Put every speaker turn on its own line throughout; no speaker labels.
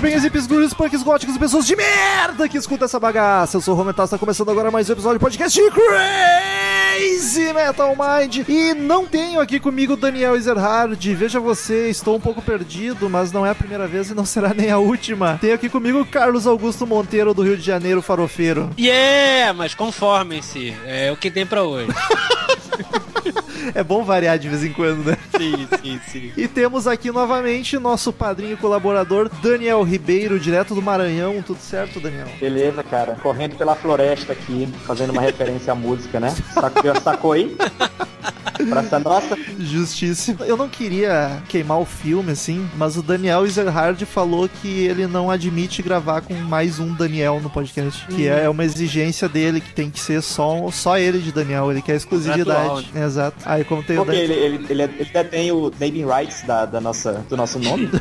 headbangers, hippies, gurus, punks, góticos e pessoas de merda que escuta essa bagaça. Eu sou o Rometal, está começando agora mais um episódio do podcast Crazy Metal Mind. E não tenho aqui comigo Daniel Ezerhard. Veja você, estou um pouco perdido, mas não é a primeira vez e não será nem a última. Tenho aqui comigo Carlos Augusto Monteiro, do Rio de Janeiro, farofeiro.
Yeah, mas conformem-se. É o que tem pra hoje.
É bom variar de vez em quando, né?
sim, sim, sim.
E temos aqui novamente nosso padrinho colaborador, Daniel Ribeiro, direto do Maranhão. Tudo certo, Daniel?
Beleza, cara. Correndo pela floresta aqui, fazendo uma referência à música, né? Sacou, sacou aí? Praça Nossa.
Justíssimo. Eu não queria queimar o filme, assim, mas o Daniel Ezerhard falou que ele não admite gravar com mais um Daniel no podcast. Que é uma exigência dele, que tem que ser só, só ele de Daniel. Ele quer exclusividade.
Contratual,
Exato. Aí, como tem o
Porque
Dan-
ele, ele, ele, ele detém o naming rights da, da nossa, do nosso nome.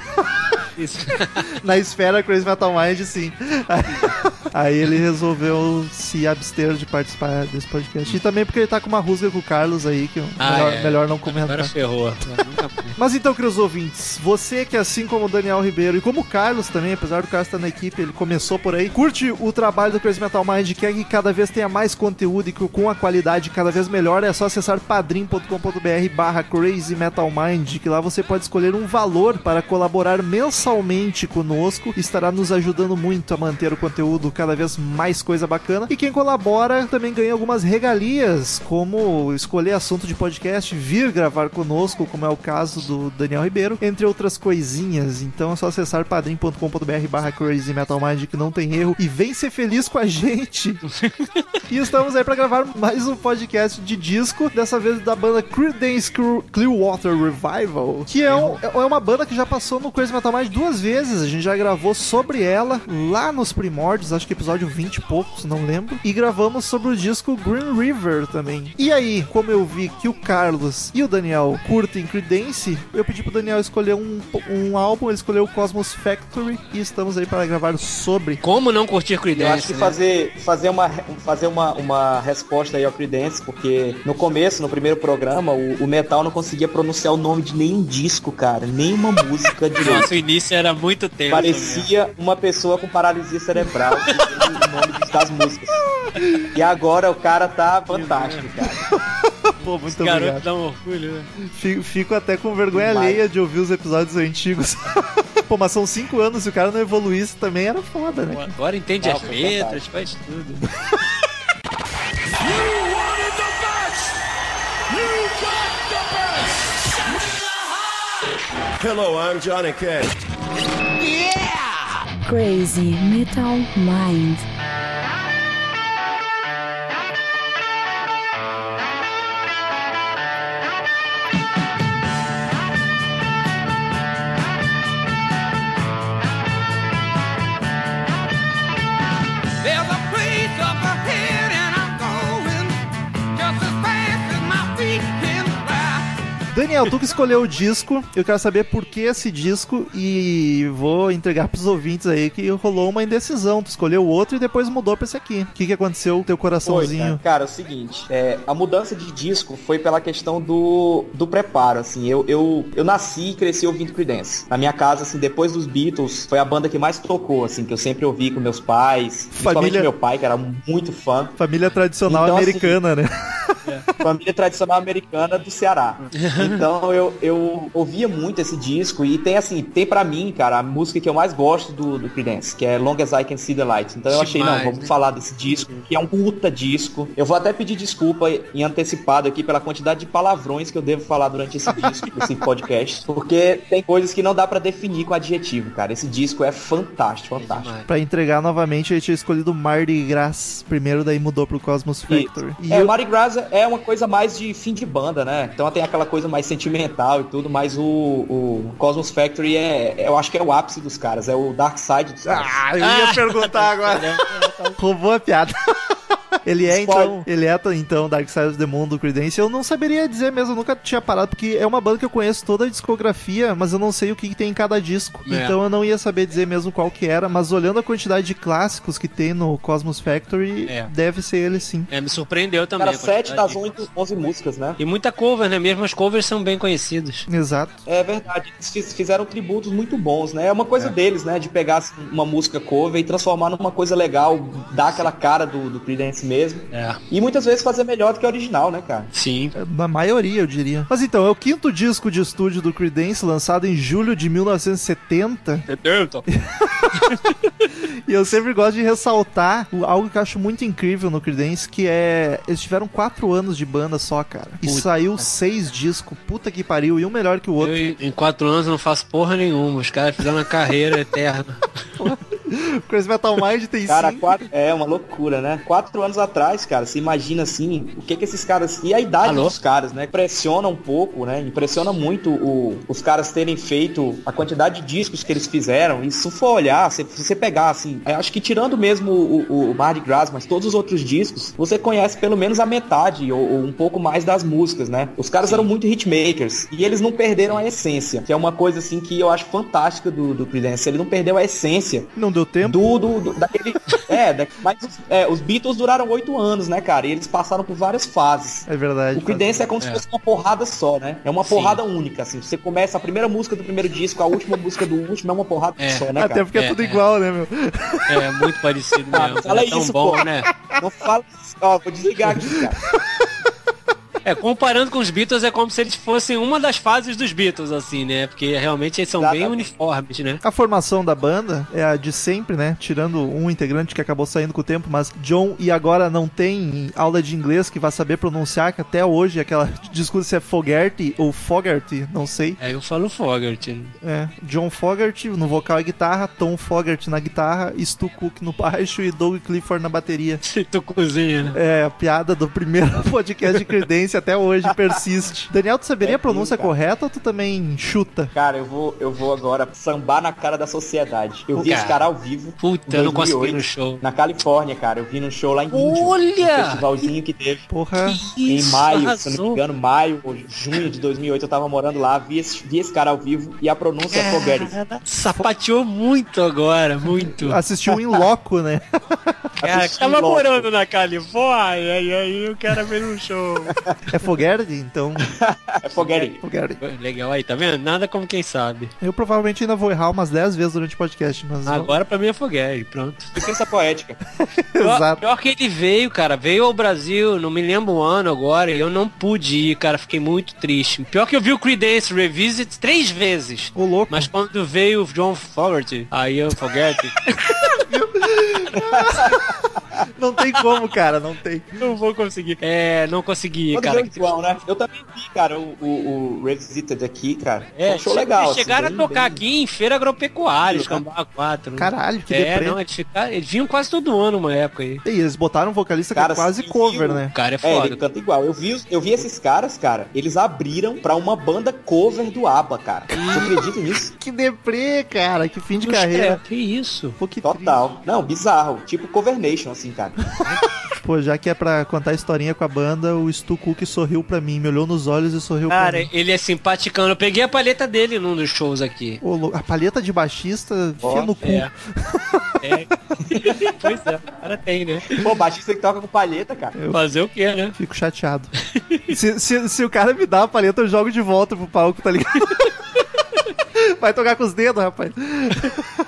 Isso.
na esfera Crazy Metal Mind, sim. Aí ele resolveu se abster de participar desse podcast. E também porque ele tá com uma rusga com o Carlos aí, que
Ah,
melhor,
é.
melhor não comentar.
Agora ferrou. É.
Mas então, queridos ouvintes, você que assim como o Daniel Ribeiro e como o Carlos também, apesar do Carlos estar na equipe, ele começou por aí, curte o trabalho do Crazy Metal Mind, quer que cada vez tenha mais conteúdo e que com a qualidade cada vez melhor, é só acessar padrim.com.br barra Crazy Metal Mind, que lá você pode escolher um valor para colaborar mensalmente conosco, estará nos ajudando muito a manter o conteúdo cada vez mais coisa bacana. E quem colabora também ganha algumas regalias, como escolher assunto de podcast, vir gravar conosco, como é o caso do Daniel Ribeiro, entre outras coisinhas. Então é só acessar padrim.com.br barra Crazy Metal Mind, que não tem erro, e vem ser feliz com a gente. e estamos aí para gravar mais um podcast de disco, dessa vez da banda Creedence Clear- Clearwater Revival, que é, um- é uma banda que já passou no Crazy Metal Mind duas vezes. A gente já gravou sobre ela lá nos primórdios, acho que episódio 20 e poucos, não lembro. E gravamos sobre o disco Green River também. E aí, como eu vi que o Carlos e o Daniel curtem Creedence, eu pedi pro Daniel escolher um, um álbum, ele escolheu o Cosmos Factory e estamos aí para gravar sobre.
Como não curtir
Eu
Creedence,
acho que
né?
fazer, fazer, uma, fazer uma, uma resposta aí ao Creedence, porque no começo, no primeiro programa, o, o Metal não conseguia pronunciar o nome de nenhum disco, cara. Nenhuma música direito.
Nossa, o início era muito mesmo.
Parecia uma pessoa com paralisia cerebral o nome das músicas. E agora o cara tá fantástico, cara.
Pô, muito
Esse garoto
obrigado.
dá um orgulho, né?
Fico, fico até com vergonha
Demais.
alheia de ouvir os episódios antigos. Pô, mas são cinco anos, se o cara não evoluísse também era foda, né?
Pô, Agora entende
Ah,
as letras, faz tudo.
Hello, I'm Johnny Cash.
Crazy Metal Mind.
Daniel, tu que escolheu o disco, eu quero saber por que esse disco e vou entregar pros ouvintes aí que rolou uma indecisão. Tu escolheu outro e depois mudou pra esse aqui. O que, que aconteceu com teu
Foi,
coraçãozinho?
cara. Cara, é o seguinte, é, a mudança de disco foi pela questão do, do preparo, assim, eu, eu, eu nasci e cresci ouvindo Creedence. Na minha casa, assim, depois dos Beatles, foi a banda que mais tocou, assim, que eu sempre ouvi com meus pais, principalmente
Família-
meu pai, que era muito fã,
Família tradicional
Então, assim,
americana, né?
família tradicional americana do Ceará. Então eu, eu ouvia muito esse disco e tem assim, tem pra mim, cara, a música que eu mais gosto do, do Creedence, que é Long As I Can See The Light. Então eu achei, não,
Demais,
vamos
né?
falar desse disco, que é um puta disco. Eu vou até pedir desculpa em antecipado aqui pela quantidade de palavrões que eu devo falar durante esse disco, esse podcast, porque tem coisas que não dá pra definir com adjetivo, cara. Esse disco é fantástico, fantástico.
Demais.
Pra entregar novamente, ele tinha escolhido Mardi Gras primeiro, daí mudou pro Cosmos Factory. E
É,
eu-
o Mardi Gras é uma coisa mais de fim de banda, né? Então tem aquela coisa mais sentimental e tudo, mas o, o Cosmos Factory é, eu acho que é o ápice dos caras, é o Dark Side dos caras.
Ah, eu ia perguntar agora. Roubou a piada. Ele é, então, ele é, então, Dark Side of the Moon do Creedence. Eu não saberia dizer mesmo, eu nunca tinha parado, porque é uma banda que eu conheço toda a discografia, mas eu não sei o que, que tem em cada disco.
É.
Então eu não ia saber dizer mesmo qual que era, mas olhando a quantidade de clássicos que tem no Cosmos Factory,
É.
deve ser ele sim.
É, me surpreendeu também.
Cara,
a
7
quantidade
das
de-
8, 11 músicas, né?
E muita cover, né? Mesmo as covers são bem conhecidas.
Exato.
É verdade, eles fiz- fizeram tributos muito bons, né? É uma coisa deles, né? De pegar assim, uma música cover e transformar numa coisa legal, dar aquela cara do, do Creedence mesmo.
É.
E muitas vezes fazer melhor do que a original, né, cara?
Sim.
Na maioria, eu diria. Mas então, é o quinto disco de estúdio do Creedence, lançado em julho de 1970. E eu sempre gosto de ressaltar o- algo que eu acho muito incrível no Creedence, que é... Eles tiveram quatro anos de banda só, cara. E
Puta.
saiu seis discos. Puta que pariu. E um melhor que o outro.
Eu, em quatro anos, não faço porra nenhuma. Os caras fizeram uma carreira eterna.
Crazy Metal Mind tem
Cara,
cinco.
quatro, é uma loucura, né? Quatro anos atrás, cara, você imagina assim, o que que esses caras. E a idade
Alô?
dos caras, né? Impressiona um pouco, né? Impressiona muito o- os caras terem feito a quantidade de discos que eles fizeram. E se for olhar, se se você pegar, assim, eu acho que tirando mesmo o, o Mardi Gras, mas todos os outros discos, você conhece pelo menos a metade ou, ou um pouco mais das músicas, né? Os caras eram muito hitmakers e eles não perderam a essência, que é uma coisa assim que eu acho fantástica do, do Creedence. Ele não perdeu a essência
Não deu tempo.
do, do, do- daquele. é, da- mas os- é, os Beatles duraram oito anos, né, cara? E eles passaram por várias fases.
É verdade.
O Creedence é como se
É.
fosse uma porrada só, né? É uma
Sim.
porrada única, assim. Você começa a primeira música do primeiro disco, a última música do último, é uma porrada
É.
só, né,
Até
cara?
porque é,
É,
tudo
é.
igual, né, meu?
É, muito parecido
Ah,
mesmo.
fala
é tão
isso,
bom,
pô.
né?
Não fala. Ó, vou desligar aqui, cara.
É, comparando com os Beatles, é como se eles fossem uma das fases dos Beatles, assim, né? Porque realmente eles são bem
Exatamente.
uniformes, né?
A formação da banda é a de sempre, né? Tirando um integrante que acabou saindo com o tempo, mas John e agora não tem aula de inglês que vai saber pronunciar, que até hoje aquela discussão se é Fogerty ou Fogerty, não sei.
Aí eu falo Fogerty.
É, John Fogerty no vocal e guitarra, Tom Fogerty na guitarra, Stu Cook no baixo e Doug Clifford na bateria.
tu cozinha, né?
É, a piada do primeiro podcast de Credência até hoje persiste. Daniel, tu saberia
É
a pronúncia
cara.
correta ou tu também chuta?
Cara, eu vou, eu vou agora sambar na cara da sociedade. Eu vi
Cara.
esse cara ao vivo.
Puta,
em
eu não consegui
2008,
no show.
Na Califórnia, cara. Eu vi num show lá em Índio.
Olha!
Um festivalzinho que teve.
Porra.
em
Isso,
maio, se eu não
arrasou.
me engano, maio ou junho de 2008, eu tava morando lá, vi esse, vi esse cara ao vivo e a pronúncia é Fogueres.
Sapateou muito agora, muito.
Assistiu em loco, né?
Cara, tava morando na Califórnia e aí o cara veio no show.
É Fogerty, então.
É Fogueres.
Fogerty.
Legal aí, tá vendo? Nada como quem sabe.
Eu provavelmente ainda vou errar umas 10 vezes durante o podcast, mas.
Agora pra mim é Foguete, pronto.
Licença poética.
Pior,
Exato.
pior que ele veio, cara, veio ao Brasil, não me lembro o ano agora, e eu não pude ir, cara, fiquei muito triste. Pior que eu vi o Creedence Revisit três vezes.
Ô, louco.
Mas quando veio o John Fogerty, aí eu Fogerty,
Não tem como, cara, não tem.
não vou conseguir. É, não consegui,
Todo
cara.
igual, né? Eu também vi, cara, o, o, o Revisited aqui, cara.
É,
um show legal.
Eles
assim,
chegaram
bem-
a tocar
bem-
aqui em Feira Agropecuária. Cambá 4.
Caralho, que
É,
deprê.
não, eles, ficaram, eles vinham quase todo ano uma época aí.
E eles botaram um vocalista que
Cara,
é quase cover,
viu?
né?
O cara é
É,
foda.
ele canta igual. Eu vi, eu vi esses caras, cara, eles abriram pra uma banda cover do ABBA, cara. Você acredita nisso?
Que deprê, cara. Que fim de
Poxa,
carreira.
Que isso?
Pô, que
Total. Não, bizarro. Tipo Cover Nation, assim, cara.
triste. Pô, já que é pra contar a historinha com a banda, o Stu Cook sorriu pra mim, me olhou nos olhos e sorriu pra
Cara,
mim.
ele é simpaticando. Eu peguei a paleta dele num dos shows aqui.
Ô, a palheta de baixista
Ó,
fia no cu.
É. é. pois é, o cara tem, né?
Pô, baixista que toca com palheta, cara.
Fazer o quê, né?
Fico chateado. se, se, se o cara me dá a paleta, eu jogo de volta pro palco, tá ligado? Vai tocar com os dedos, rapaz.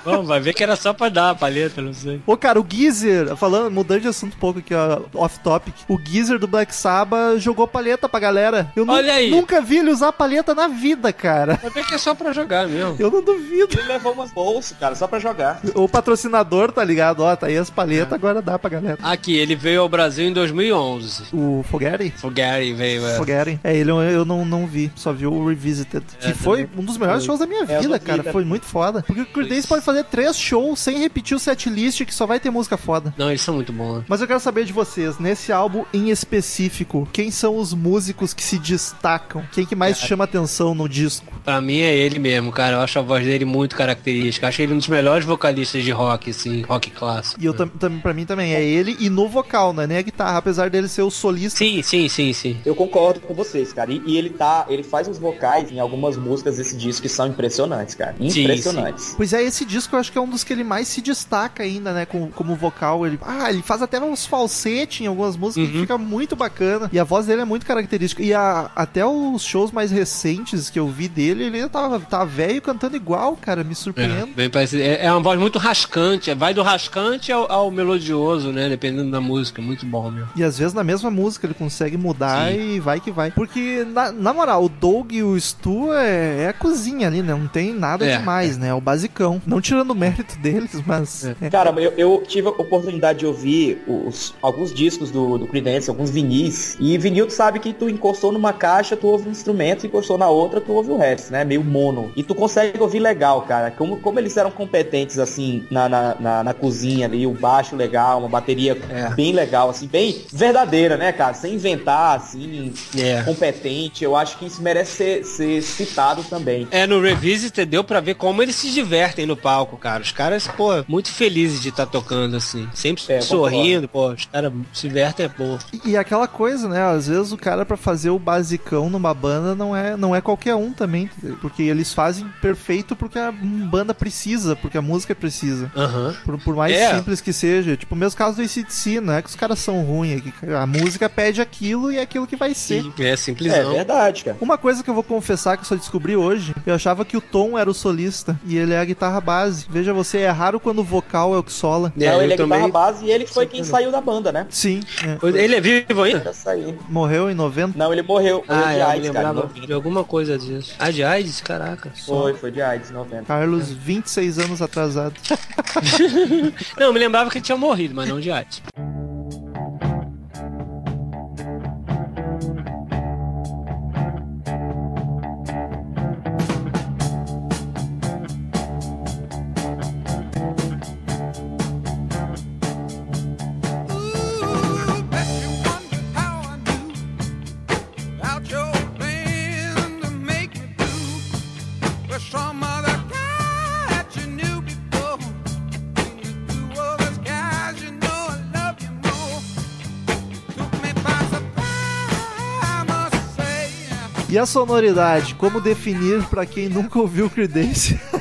Bom, vai ver que era só pra dar a paleta, não sei.
Ô, cara, o Geezer, falando, mudando de assunto um pouco aqui, ó, off-topic, o Geezer do Black Sabbath jogou paleta pra galera. Eu
Olha aí.
nunca vi ele usar paleta na vida, cara.
Vai ver que é só pra jogar mesmo.
Eu não duvido.
Ele levou umas bolsas, cara, só pra jogar.
O patrocinador, tá ligado? Ó, tá aí as paletas, agora dá pra galera.
Aqui, ele veio ao Brasil em 2011.
O Fogerty?
O Gary veio, é.
Fogerty. É, ele eu, eu não, não vi, só vi o Revisited.
É,
que foi
também.
um dos melhores shows da minha
É,
vida,
da
cara.
vida.
Foi muito foda. Porque o Creedence pode fazer três shows sem repetir o setlist, que só vai ter música foda.
Não, eles são muito bons.
Mas eu quero saber de vocês, nesse álbum em específico, quem são os músicos que se destacam? Quem que mais chama atenção no disco?
Pra mim é ele mesmo, cara. Eu acho a voz dele muito característica. Acho ele um dos melhores vocalistas de rock, assim, rock clássico.
E eu tam, tam, pra mim também, é ele e no vocal, né? Nem a guitarra, apesar dele ser o solista.
Sim, sim, sim, sim.
Eu concordo com vocês, cara. E, e ele tá. Ele faz os vocais em algumas músicas desse disco que são impressionantes, cara.
Sim,
Impressionantes.
Pois é, esse disco eu acho que é um dos que ele mais se destaca ainda, né? Com, como vocal. Ele, ah, ele faz até uns falsetes em algumas músicas que
Uhum.
fica muito bacana. E a voz dele é muito característica. E a- até os shows mais recentes que eu vi dele, ele ainda tava, tava velho cantando igual, cara. Me
É,
surpreendo.
bem parecido. É, é uma voz muito rascante. é, Vai do rascante ao, ao melodioso, né? Dependendo da música. Muito bom, meu.
E às vezes na mesma música ele consegue mudar
Sim.
e vai que vai. Porque, na, na moral, o Doug e o Stu é, é a cozinha ali, né? Não tem nada
É,
demais, né? É o basicão. Não tirando o mérito deles, mas.
É.
é.
Cara, eu, eu tive a oportunidade de ouvir os- alguns discos do, do Creedence, alguns vinis. E vinil, tu sabe que tu encostou numa caixa, tu ouve um instrumento, encostou na outra, tu ouve o resto, né? Meio mono. E tu consegue ouvir legal, cara. Como, como eles eram competentes, assim, na, na, na, na cozinha ali, o baixo legal, uma bateria
É.
bem legal, assim, bem verdadeira, né, cara? Sem inventar, assim,
É.
competente. Eu acho que isso merece ser, ser citado também.
É, no Revisited deu pra ver como eles se divertem no palco, cara. Os caras, pô, muito felizes de estar tocando, assim. Sempre
É,
sorrindo, pô. Os caras se divertem, é pô.
E, e aquela coisa, né? Às vezes o cara pra fazer o basicão numa banda não é, não é qualquer um também. Porque eles fazem perfeito porque a banda precisa, porque a música precisa.
Aham.
Por, por mais
É.
simples que seja. Tipo, o mesmo caso do ACDC, não é que os caras são ruins. é que A música pede aquilo e é aquilo que vai ser.
Sim, É
É
simplesão.
verdade, cara.
Uma coisa que eu vou confessar que eu só descobri hoje, eu achava que o Tom era o solista e ele é a guitarra base. Veja você, é raro quando o vocal é o que sola.
É,
não, ele é
também-
guitarra base e ele foi quem saiu da banda, né?
Sim, é.
Ele é vivo ainda?
Morreu em 90.
Não, ele morreu. Morreu
Ah,
de
é, eu me
AIDS, cara.
lembrava
90.
de alguma coisa disso. Ah, de AIDS? Caraca.
Foi, foi de AIDS, 90.
Carlos, 26 anos atrasado.
Não, eu me lembrava que ele tinha morrido, mas não de AIDS.
E a sonoridade, como definir pra quem nunca ouviu Creedence?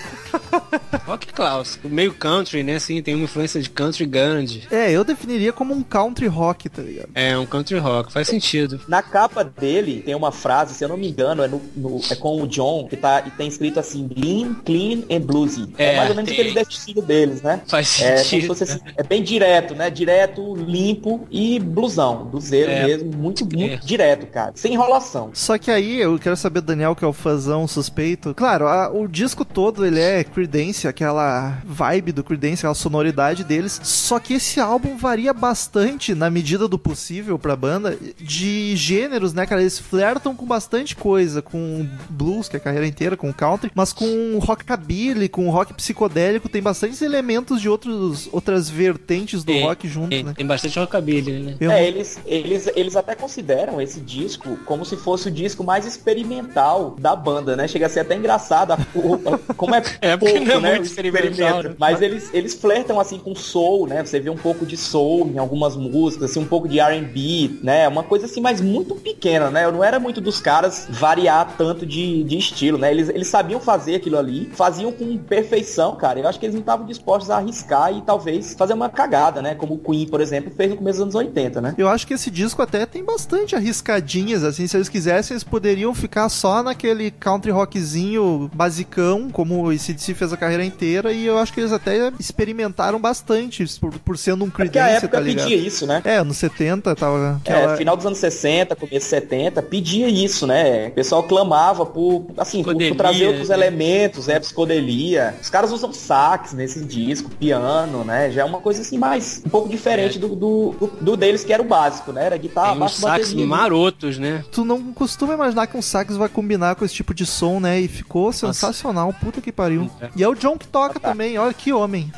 Clássico. Meio country, né? Assim, tem uma influência de country grande.
é, eu definiria como um country rock, tá ligado?
É, um country rock. Faz sentido.
Na capa dele tem uma frase, se eu não me engano, é, no, no- é com o John, que tá, e tem escrito assim, lean, clean and bluesy. É,
É,
mais ou menos
tem.
aquele estilo deles, né?
Faz
É,
sentido.
fosse assim, é bem direto, né? Direto, limpo e blusão, bluseiro
É.
mesmo, muito, muito
É.
direto, cara. Sem enrolação.
Só que aí eu quero saber do Daniel, que é o fãzão suspeito. Claro, a- o disco todo ele é Creedence, aquela vibe do Creedence, aquela sonoridade deles. Só que esse álbum varia bastante, na medida do possível pra banda, de gêneros, né, cara? Eles flertam com bastante coisa, com blues, que é a carreira inteira, com country, mas com rockabilly, com rock psicodélico, tem bastantes elementos de outros, outras vertentes do rock junto,
Tem,
né?
tem bastante rockabilly, né?
Eu-
É, eles, eles, eles até consideram esse disco como se fosse o disco mais experimental da banda, né? Chega a ser até engraçado. a- a- como é,
É,
pouco,
não é
né,
muito experimental,
experimento.
né?
Mas eles, eles flertam assim com soul, né? Você vê um pouco de soul em algumas músicas, assim, um pouco de R&B, né? Uma coisa assim, mas muito pequena, né? Eu não era muito dos caras variar tanto de, de estilo, né? Eles, eles sabiam fazer aquilo ali, faziam com perfeição, cara. Eu acho que eles não estavam dispostos a arriscar e talvez fazer uma cagada, né? Como o Queen, por exemplo, fez no começo dos anos 80, né?
Eu acho que esse disco até tem bastante arriscadinhas, assim, se eles quisessem, eles poderiam ficar só naquele country rockzinho basicão, como o ACDC fez a carreira inteira e eu acho que eles até experimentaram bastante por, por sendo um
Porque a
Creedence,
época
tá ligado?
pedia isso, né?
É, nos 70 tava
É,
aquela...
final dos anos 60, começo 70, pedia isso, né? O pessoal clamava por, assim, por, por trazer outros
né?
elementos, é, psicodelia. Os caras usam sax nesse disco, piano, né? Já é uma coisa assim mais, um pouco diferente do, do, do- do deles, que era o básico, né? Era guitarra,
Tem uns
baixo,
sax
bateria.
marotos, né?
Tu não costuma imaginar que um sax vai combinar com esse tipo de som, né? E ficou sensacional, puta que pariu.
É.
E é o John que toca também, olha que homem.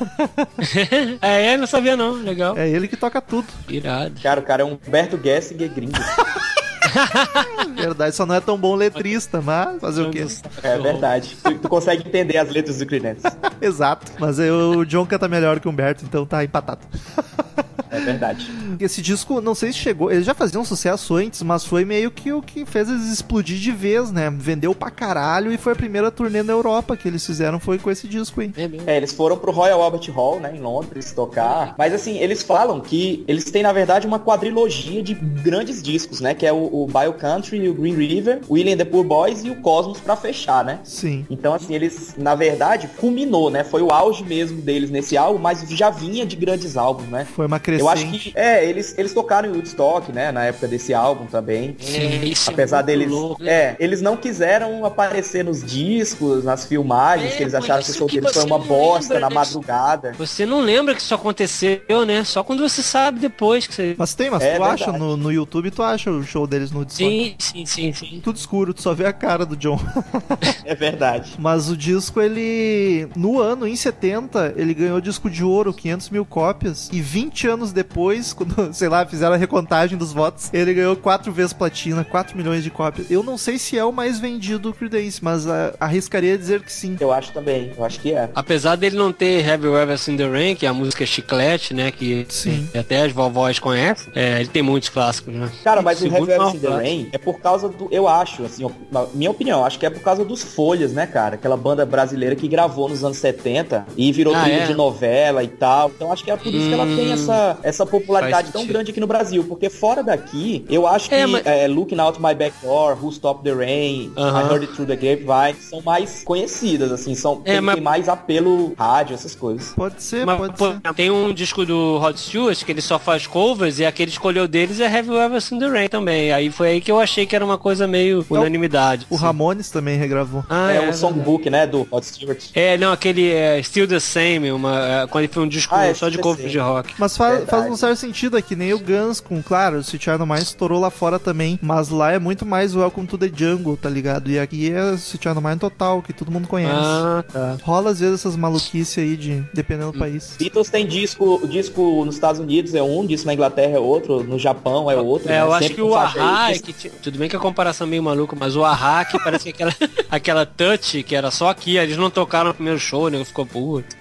é, não sabia não. Legal.
É ele que toca tudo.
Irado.
Cara, o cara é um Humberto Gessinger gringo.
Verdade, só não é tão bom letrista, mas fazer o quê?
É verdade. Tu, tu consegue entender as letras do Creedence.
Exato. Mas eu- o John canta melhor que o Humberto, então tá empatado.
É verdade.
Esse disco, não sei se chegou, eles já faziam sucesso antes, mas foi meio que o que fez eles explodir de vez, né? Vendeu pra caralho e foi a primeira turnê na Europa que eles fizeram, foi com esse disco aí.
É.
É, eles foram pro Royal Albert Hall, né, em Londres, tocar. Mas assim, eles falam que eles têm, na verdade, uma quadrilogia de grandes discos, né? Que é o, o Bio Country, o Green River, o William the Poor Boys e o Cosmos pra fechar, né?
Sim.
Então, assim, eles, na verdade, culminou, né? Foi o auge mesmo deles nesse álbum, mas já vinha de grandes álbuns, né?
Foi uma crescente.
Eu acho que, é, eles, eles tocaram em Woodstock, né? Na época desse álbum também.
É, isso é
Apesar
muito
deles.
louco, né?
é, eles não quiseram aparecer nos discos, nas filmagens,
É,
que eles acharam que o show deles foi uma bosta na
né?
madrugada.
Você não lembra que isso aconteceu, né? Só quando você sabe depois que você.
Mas tem, mas
É
tu acha
verdade.
no, no YouTube, tu acha o show deles no Woodstock.
Sim, sim, sim, sim.
Tudo escuro, tu só vê a cara do John.
É verdade.
Mas o disco, ele. No ano, em 70, ele ganhou disco de ouro, 500 mil cópias. E 20 anos depois, quando, sei lá, fizeram a recontagem dos votos, ele ganhou quatro vezes platina, 4 milhões de cópias. Eu não sei se é o mais vendido do Creedence, mas ah, arriscaria dizer que sim.
Eu acho também. Eu acho que é.
Apesar dele não ter You Ever Seen The Rain, que é a música chiclete, né? Que
Sim.
até as vovós conhecem, é, ele tem muitos clássicos, né?
Cara, mas o You Ever Seen the. Rain é por causa do. Eu acho, assim, minha opinião, acho que é por causa dos Folhas, né, cara? Aquela banda brasileira que gravou nos anos 70 e virou
Ah,
trilha
é?
de novela e tal. Então acho que é por isso que ela tem
Hum,
essa, essa popularidade tão grande aqui no Brasil. Porque fora daqui, eu acho que
É, mas-
é, Looking Out My Back Door, Who Stopped the Rain,
Aham.
I Heard It Through the Grapevine, são mais conhecidas, assim, são,
É,
tem,
mas-
tem mais apelo rádio, essas coisas.
Pode ser,
Mas,
pode
pô,
ser.
tem um disco do Rod Stewart que ele só faz covers e aquele escolheu deles é Have You Ever Seen The Rain também. Aí foi aí que eu achei que era uma coisa meio unanimidade.
O
assim.
Ramones também regravou.
Ah,
é,
é,
o songbook, né, do Rod Stewart.
É, não, aquele é, Still the Same, uma, é, quando ele foi um disco
Ah, é,
só de covers de rock.
Mas faz,
Verdade.
Faz um certo sentido aqui, nem o Guns com, claro, o Sweet Child Mais estourou lá fora também, mas lá é muito mais Welcome to the Jungle, tá ligado? E aqui é Sweet Child Mine total, que todo mundo conhece.
Ah, tá.
Rola às vezes essas maluquices aí de dependendo do país.
Beatles tem disco, o disco nos Estados Unidos é um, disco na Inglaterra é outro, no Japão é outro.
É,
né?
eu acho
Sempre
que o Ahá, é que tudo bem que a comparação é meio maluca, mas o Ahá que parece que aquela, aquela touch que era só aqui, eles não tocaram no primeiro show, né? Ficou puto.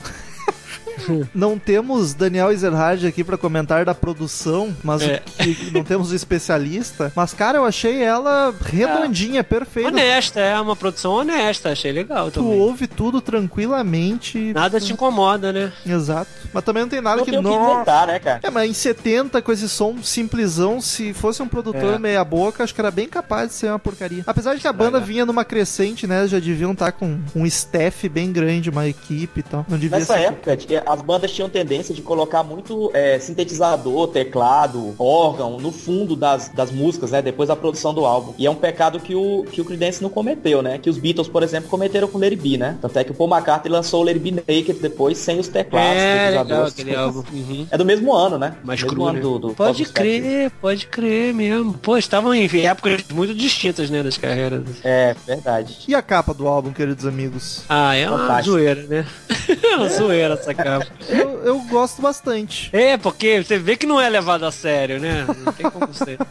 Não temos Daniel Ezerhard aqui pra comentar da produção, mas
É.
que- não temos o especialista. Mas, cara, eu achei ela redondinha, perfeita.
Honesta, é uma produção honesta, achei legal
Tu
também.
ouve tudo tranquilamente.
Nada te incomoda, né?
Exato. Mas também não tem nada
Não
que.
tem o que
Nossa.
inventar, né, cara?
É, mas em 70, com esse som simplesão, se fosse um produtor
É.
meia boca, acho que era bem capaz de ser uma porcaria. Apesar de que a banda vinha numa crescente, né? Já deviam estar com um staff bem grande, uma equipe e tal. Não devia
Nessa
ser.
época, tinha- as bandas tinham tendência de colocar muito é, sintetizador, teclado, órgão no fundo das, das músicas, né? Depois da produção do álbum. E é um pecado que o, que o Creedence não cometeu, né? Que os Beatles, por exemplo, cometeram com Let It Be, né? Tanto é que o Paul McCartney lançou o It Be Naked depois, sem os teclados,
É, legal
sintetizadores.
aquele álbum. Uhum.
É do mesmo ano, né?
Mais
mesmo
cru,
ano
né?
do, do
Pode crer, pode crer mesmo. Pô, estavam em épocas muito distintas, né, das carreiras.
É, verdade.
E a capa do álbum, queridos amigos?
Ah, é uma
Fantástico.
zoeira, né? é uma zoeira essa capa.
Eu, eu gosto bastante.
É, porque você vê que não é levado a sério, né? Não tem como ser.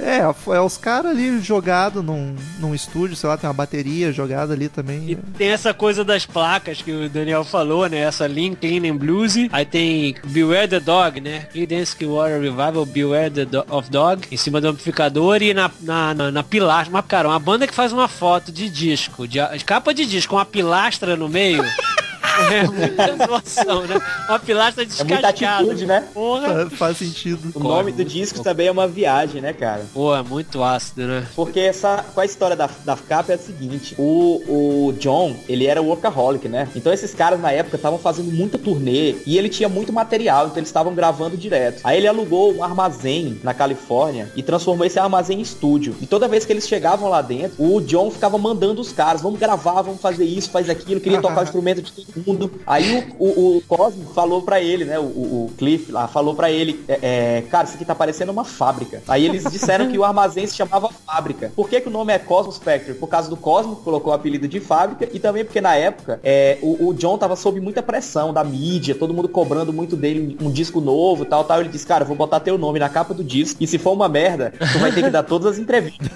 É, é os caras ali jogados num, num estúdio, sei lá, tem uma bateria jogada ali também.
E tem essa coisa das placas que o Daniel falou, né? Essa Lean, Clean and Bluesy. Aí tem Beware the Dog, né? Creedence Clearwater Revival, Beware the Do- of Dog. Em cima do amplificador e na, na, na, na pilastra. Mas, cara, uma banda que faz uma foto de disco, de, de capa de disco, com uma pilastra no meio. É muita zoação, né? Uma pilastra
É muita
descascada.
atitude, né?
Porra.
Fa- Faz sentido.
O nome do disco também é uma viagem, né, cara?
Pô, é muito ácido, né?
Porque essa, com a história da, da capa é a seguinte, o, o John, ele era workaholic, né? Então esses caras na época estavam fazendo muita turnê e ele tinha muito material, então eles estavam gravando direto. Aí ele alugou um armazém na Califórnia e transformou esse armazém em estúdio. E toda vez que eles chegavam lá dentro, o John ficava mandando os caras, vamos gravar, vamos fazer isso, faz aquilo, queria tocar o instrumento de todo mundo. Aí o, o, o Cosmo falou pra ele, né? O, o- Cliff lá falou pra ele, é, é, cara, isso aqui tá parecendo uma fábrica. Aí eles disseram que o armazém se chamava fábrica. Por que, que o nome é Cosmos Factory? Por causa do Cosmo, que colocou o apelido de fábrica, e também porque na época é, o, o John tava sob muita pressão da mídia, todo mundo cobrando muito dele um disco novo tal, tal. Ele disse, cara, eu vou botar teu nome na capa do disco, e se for uma merda, tu vai ter que dar todas as entrevistas.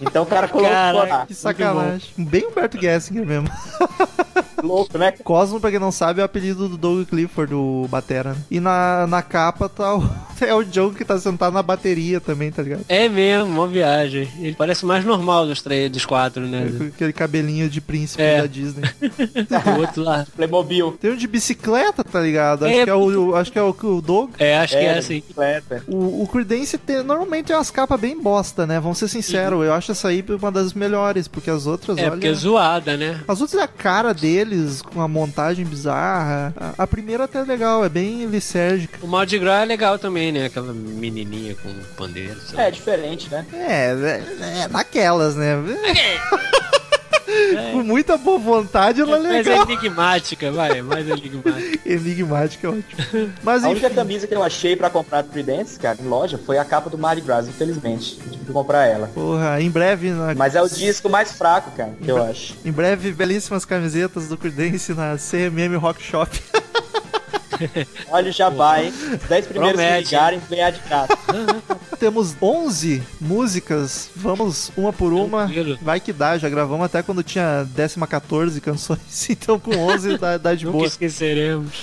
Então o cara colocou
Caraca.
lá.
Que sacanagem. Bem Humberto Gessinger mesmo.
Louco, né?
Cosmo, pra quem não sabe, é o apelido do Doug Clifford, do Batera. né? E na, na capa tá o, é o John que tá sentado na bateria também, tá ligado?
É mesmo, uma viagem. Ele parece mais normal dos três, dos quatro, né?
Com aquele cabelinho de príncipe
É.
da Disney.
O outro lá.
Playmobil.
Tem um de bicicleta, tá ligado? Acho
É,
que é o, acho que é o, o Doug.
É, acho que é assim.
bicicleta.
O, o Creedence tem, normalmente tem umas capas bem bosta, né? Vamos ser sinceros. Eu acho essa aí uma das melhores, porque as outras,
É,
olha...
porque é zoada, né?
As outras é a cara deles, com a montagem bizarra. A, a primeira até é legal, é bem lisérgica.
O Mardi Gras é legal também, né? Aquela menininha com pandeiro. sei lá.
É, diferente, né?
É, é, é daquelas, né? Com muita boa vontade, ela é
Mas é
legal.
enigmática, vai, mais enigmática.
Enigmática é ótimo. Mas
A única camisa que eu achei pra comprar do Creedence, cara, em loja, foi a capa do Mardi Gras, infelizmente. Tive que comprar ela.
porra, em breve, na,
Mas é o disco mais fraco, cara, que eu acho.
em breve, belíssimas camisetas do Creedence na CMM Rock Shop.
Olha o jabá, hein? Os 10 primeiros que
Promete.
ligarem, ganhar de graça.
Temos 11 músicas, vamos uma por uma.
Tranquilo.
Vai que dá, já gravamos até quando tinha décima 14 canções, então com 11 dá, dá de
Nunca
boa.
esqueceremos.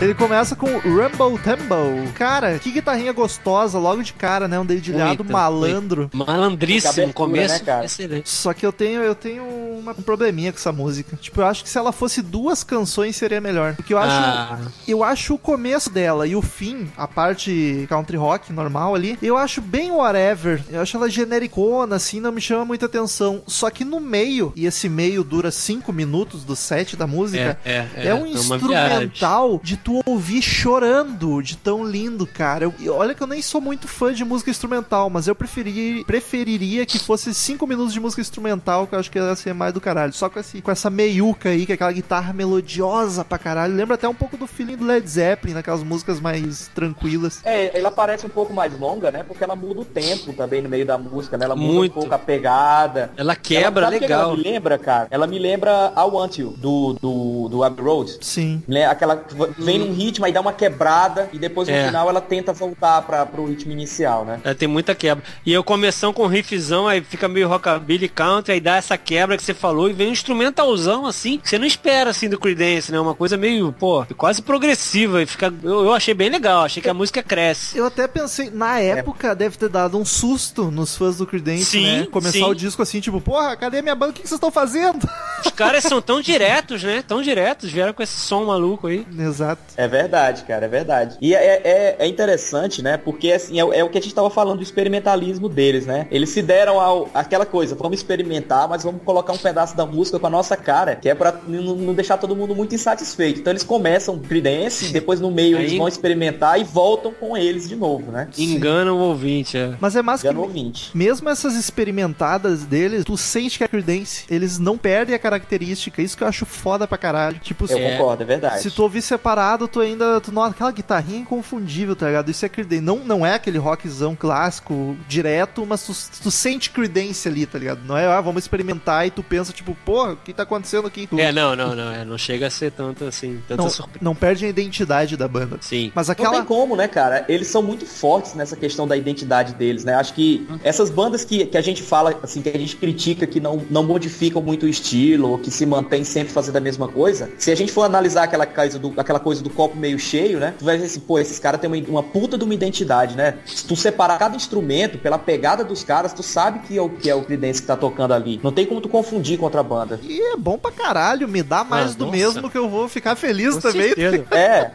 Ele começa com Rumble Tumble. Cara, que guitarrinha gostosa, logo de cara, né? Um dedilhado
Muita,
malandro.
Malandríssimo,
Abertura,
começo
né, cara?
excelente.
Só que eu tenho, eu tenho uma- um probleminha com essa música. Tipo, eu acho que se ela fosse duas canções seria melhor. Porque eu acho,
Ah.
eu acho o começo dela e o fim, a parte country rock normal ali, eu acho bem whatever. Eu acho ela genericona, assim, não me chama muita atenção. Só que no meio, e esse meio dura cinco minutos do set da música,
É, é, é.
é um
é uma viagem.
instrumental de tu ouvir chorando, de tão lindo, cara. Eu- e olha que eu nem sou muito fã de música instrumental, mas eu preferi, preferiria que fosse cinco minutos de música instrumental, que eu acho que ia ser mais do caralho. Só com, esse, com essa meiuca aí, que é aquela guitarra melodiosa pra caralho. Lembra até um pouco do feeling do Led Zeppelin, naquelas músicas mais tranquilas.
É, ela parece um pouco mais longa, né? Porque ela muda o tempo também no meio da música, né? Ela muda
Muito.
um pouco a pegada.
Ela quebra
ela, o que
legal.
Ela me lembra, cara? Ela me lembra I Want You, do, do, do Abbey Road.
Sim.
Né? Aquela que vem num ritmo, aí dá uma quebrada e depois no
É.
final ela tenta voltar para pro ritmo inicial, né?
Ela tem muita quebra. E eu começando com um riffzão, aí fica meio rockabilly country, aí dá essa quebra que você falou e vem um instrumentalzão assim, que você não espera assim do Creedence, né? Uma coisa meio, pô, quase progressiva e fica eu, eu achei bem legal, achei que a música cresce.
Eu até pensei, na época deve ter dado um susto nos fãs do Creedence,
Sim,
né? Começar
sim.
o disco assim, tipo, porra, cadê minha banda? O que vocês estão fazendo?
Os caras são tão diretos, né? Tão diretos, vieram com esse som maluco aí.
Exato.
É verdade, cara, é verdade. E é, é, é interessante, né? Porque assim, é, o- é o que a gente tava falando do experimentalismo deles, né? Eles se deram ao, aquela coisa, vamos experimentar, mas vamos colocar um pedaço da música com a nossa cara, que é pra não, não deixar todo mundo muito insatisfeito. Então eles começam Creedence, depois no meio
Aí-
eles vão experimentar e voltam com eles de novo, né?
Enganam o ouvinte, é.
Mas é massa
Já
que
no ouvinte.
mesmo essas experimentadas deles, tu sente que é Creedence. Eles não perdem a característica. Isso que eu acho foda pra caralho. Tipo,
Eu
É.
concordo, é verdade.
se tu ouvir separado, tu ainda. Tu, nossa, aquela guitarrinha é inconfundível, tá ligado? Isso é Creedence. Não, não é aquele rockzão clássico direto, mas tu, tu sente Creedence ali, tá ligado? Não é, ah, vamos experimentar e tu pensa, tipo, porra, o que tá acontecendo aqui? Tu
É, não, não, não. É, não chega a ser tanto assim, tanta
não,
surpresa.
não perde a identidade da banda.
Sim.
Mas
Não
aquela.
tem como, né, cara? Eles são muito fortes nessa questão da identidade deles, né? Acho que essas bandas que, que a gente fala, assim, que a gente critica que não, não modificam muito o estilo, ou que se mantém sempre fazendo a mesma coisa, se a gente for analisar aquela coisa do, aquela coisa do copo meio cheio, né? Tu vai ver assim, pô, esses caras têm uma, uma puta de uma identidade, né? Se tu separar cada instrumento pela pegada dos caras, tu sabe que é o que é o Creedence que tá tocando ali. Não tem como tu confundir com outra banda.
E é bom pra caralho, me dá mais
Ah,
do
nossa.
mesmo que eu vou ficar feliz
Com
também.
certeza.
É,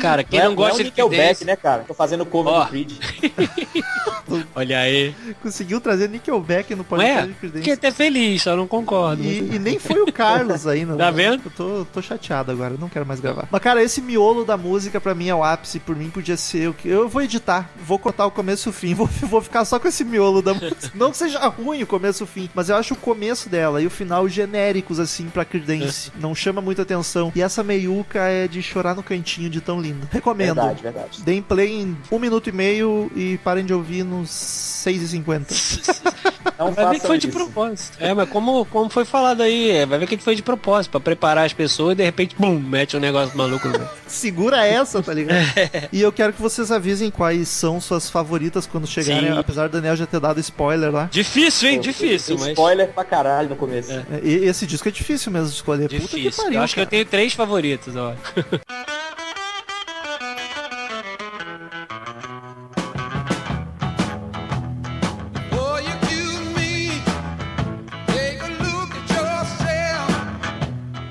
Cara, quem
não, é-
não gosta
não é o
de
Nickelback, né, cara? Tô fazendo cover
Ó.
do Creed.
olha aí.
Conseguiu trazer Nickelback no podcast
é?
de Creedence.
Fiquei até feliz, só não concordo.
E, e nem foi o Carlos ainda.
Tá
né?
vendo?
Eu tô, tô chateado agora, não quero mais gravar. Mas, cara, esse miolo da música pra mim é o ápice. Por mim podia ser o que. Eu vou editar, vou cortar o começo e o fim, vou, vou ficar só com esse miolo da música. Não que seja ruim o começo e o fim, mas eu acho o começo dela e o final genéricos, assim, pra Creedence. Não chama muita atenção. E essa meiuca é de chorar no cantinho de tão linda. Recomendo.
Verdade, verdade.
Deem play em um minuto e meio e parem de ouvir nos 6h50.
Não
Vai ver que foi de
isso.
propósito. É, mas como, como foi falado aí, é, vai ver que foi de propósito, pra preparar as pessoas e de repente, bum, mete um negócio maluco no meio.
Segura essa, tá ligado? e eu quero que vocês avisem quais são suas favoritas quando chegarem,
Sim.
apesar do Daniel já ter dado spoiler lá.
Difícil, hein?
Pô,
Difícil, mas.
Spoiler pra caralho no começo.
É.
É, E esse disco é difícil mesmo de escolher. Puta que
Difícil.
pariu,
eu acho que eu
cara.
tenho três favoritos, ó.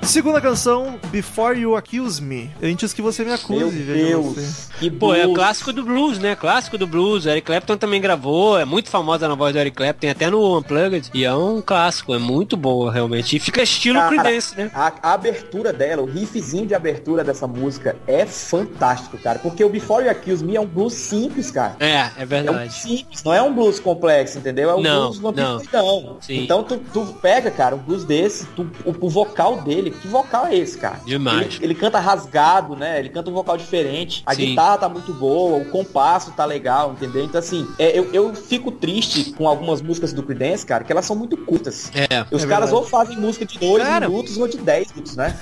Segunda canção, Before You Accuse Me. Antes que você me acuse,
Meu Deus.
você.
Que
Pô, é clássico do blues, né? Clássico do blues. Eric Clapton também gravou, é muito famosa na voz do Eric Clapton, tem até no Unplugged. E é um clássico, é muito boa, realmente. E fica estilo
Cara,
Creedence, né?
A, a abertura dela, o riffzinho de abertura dessa música é fantástico, cara. Porque o Before You Accuse Me é um blues simples, cara.
É, é
É um
verdade.
simples, não é um blues complexo, entendeu? É um
Não,
blues
não.
Então tu, tu pega, cara, um blues desse, tu- o, o vocal dele, que vocal é esse, cara?
Demais.
Ele, ele canta rasgado, né? Ele canta um vocal diferente. A
Sim.
guitarra tá muito boa, o compasso tá legal, entendeu? Então assim, é, eu, eu fico triste com algumas músicas do Creedence, cara, que elas são muito curtas.
É.
Os
É
caras
verdade.
ou fazem música de 2
Cara-
minutos ou de 10 minutos, né?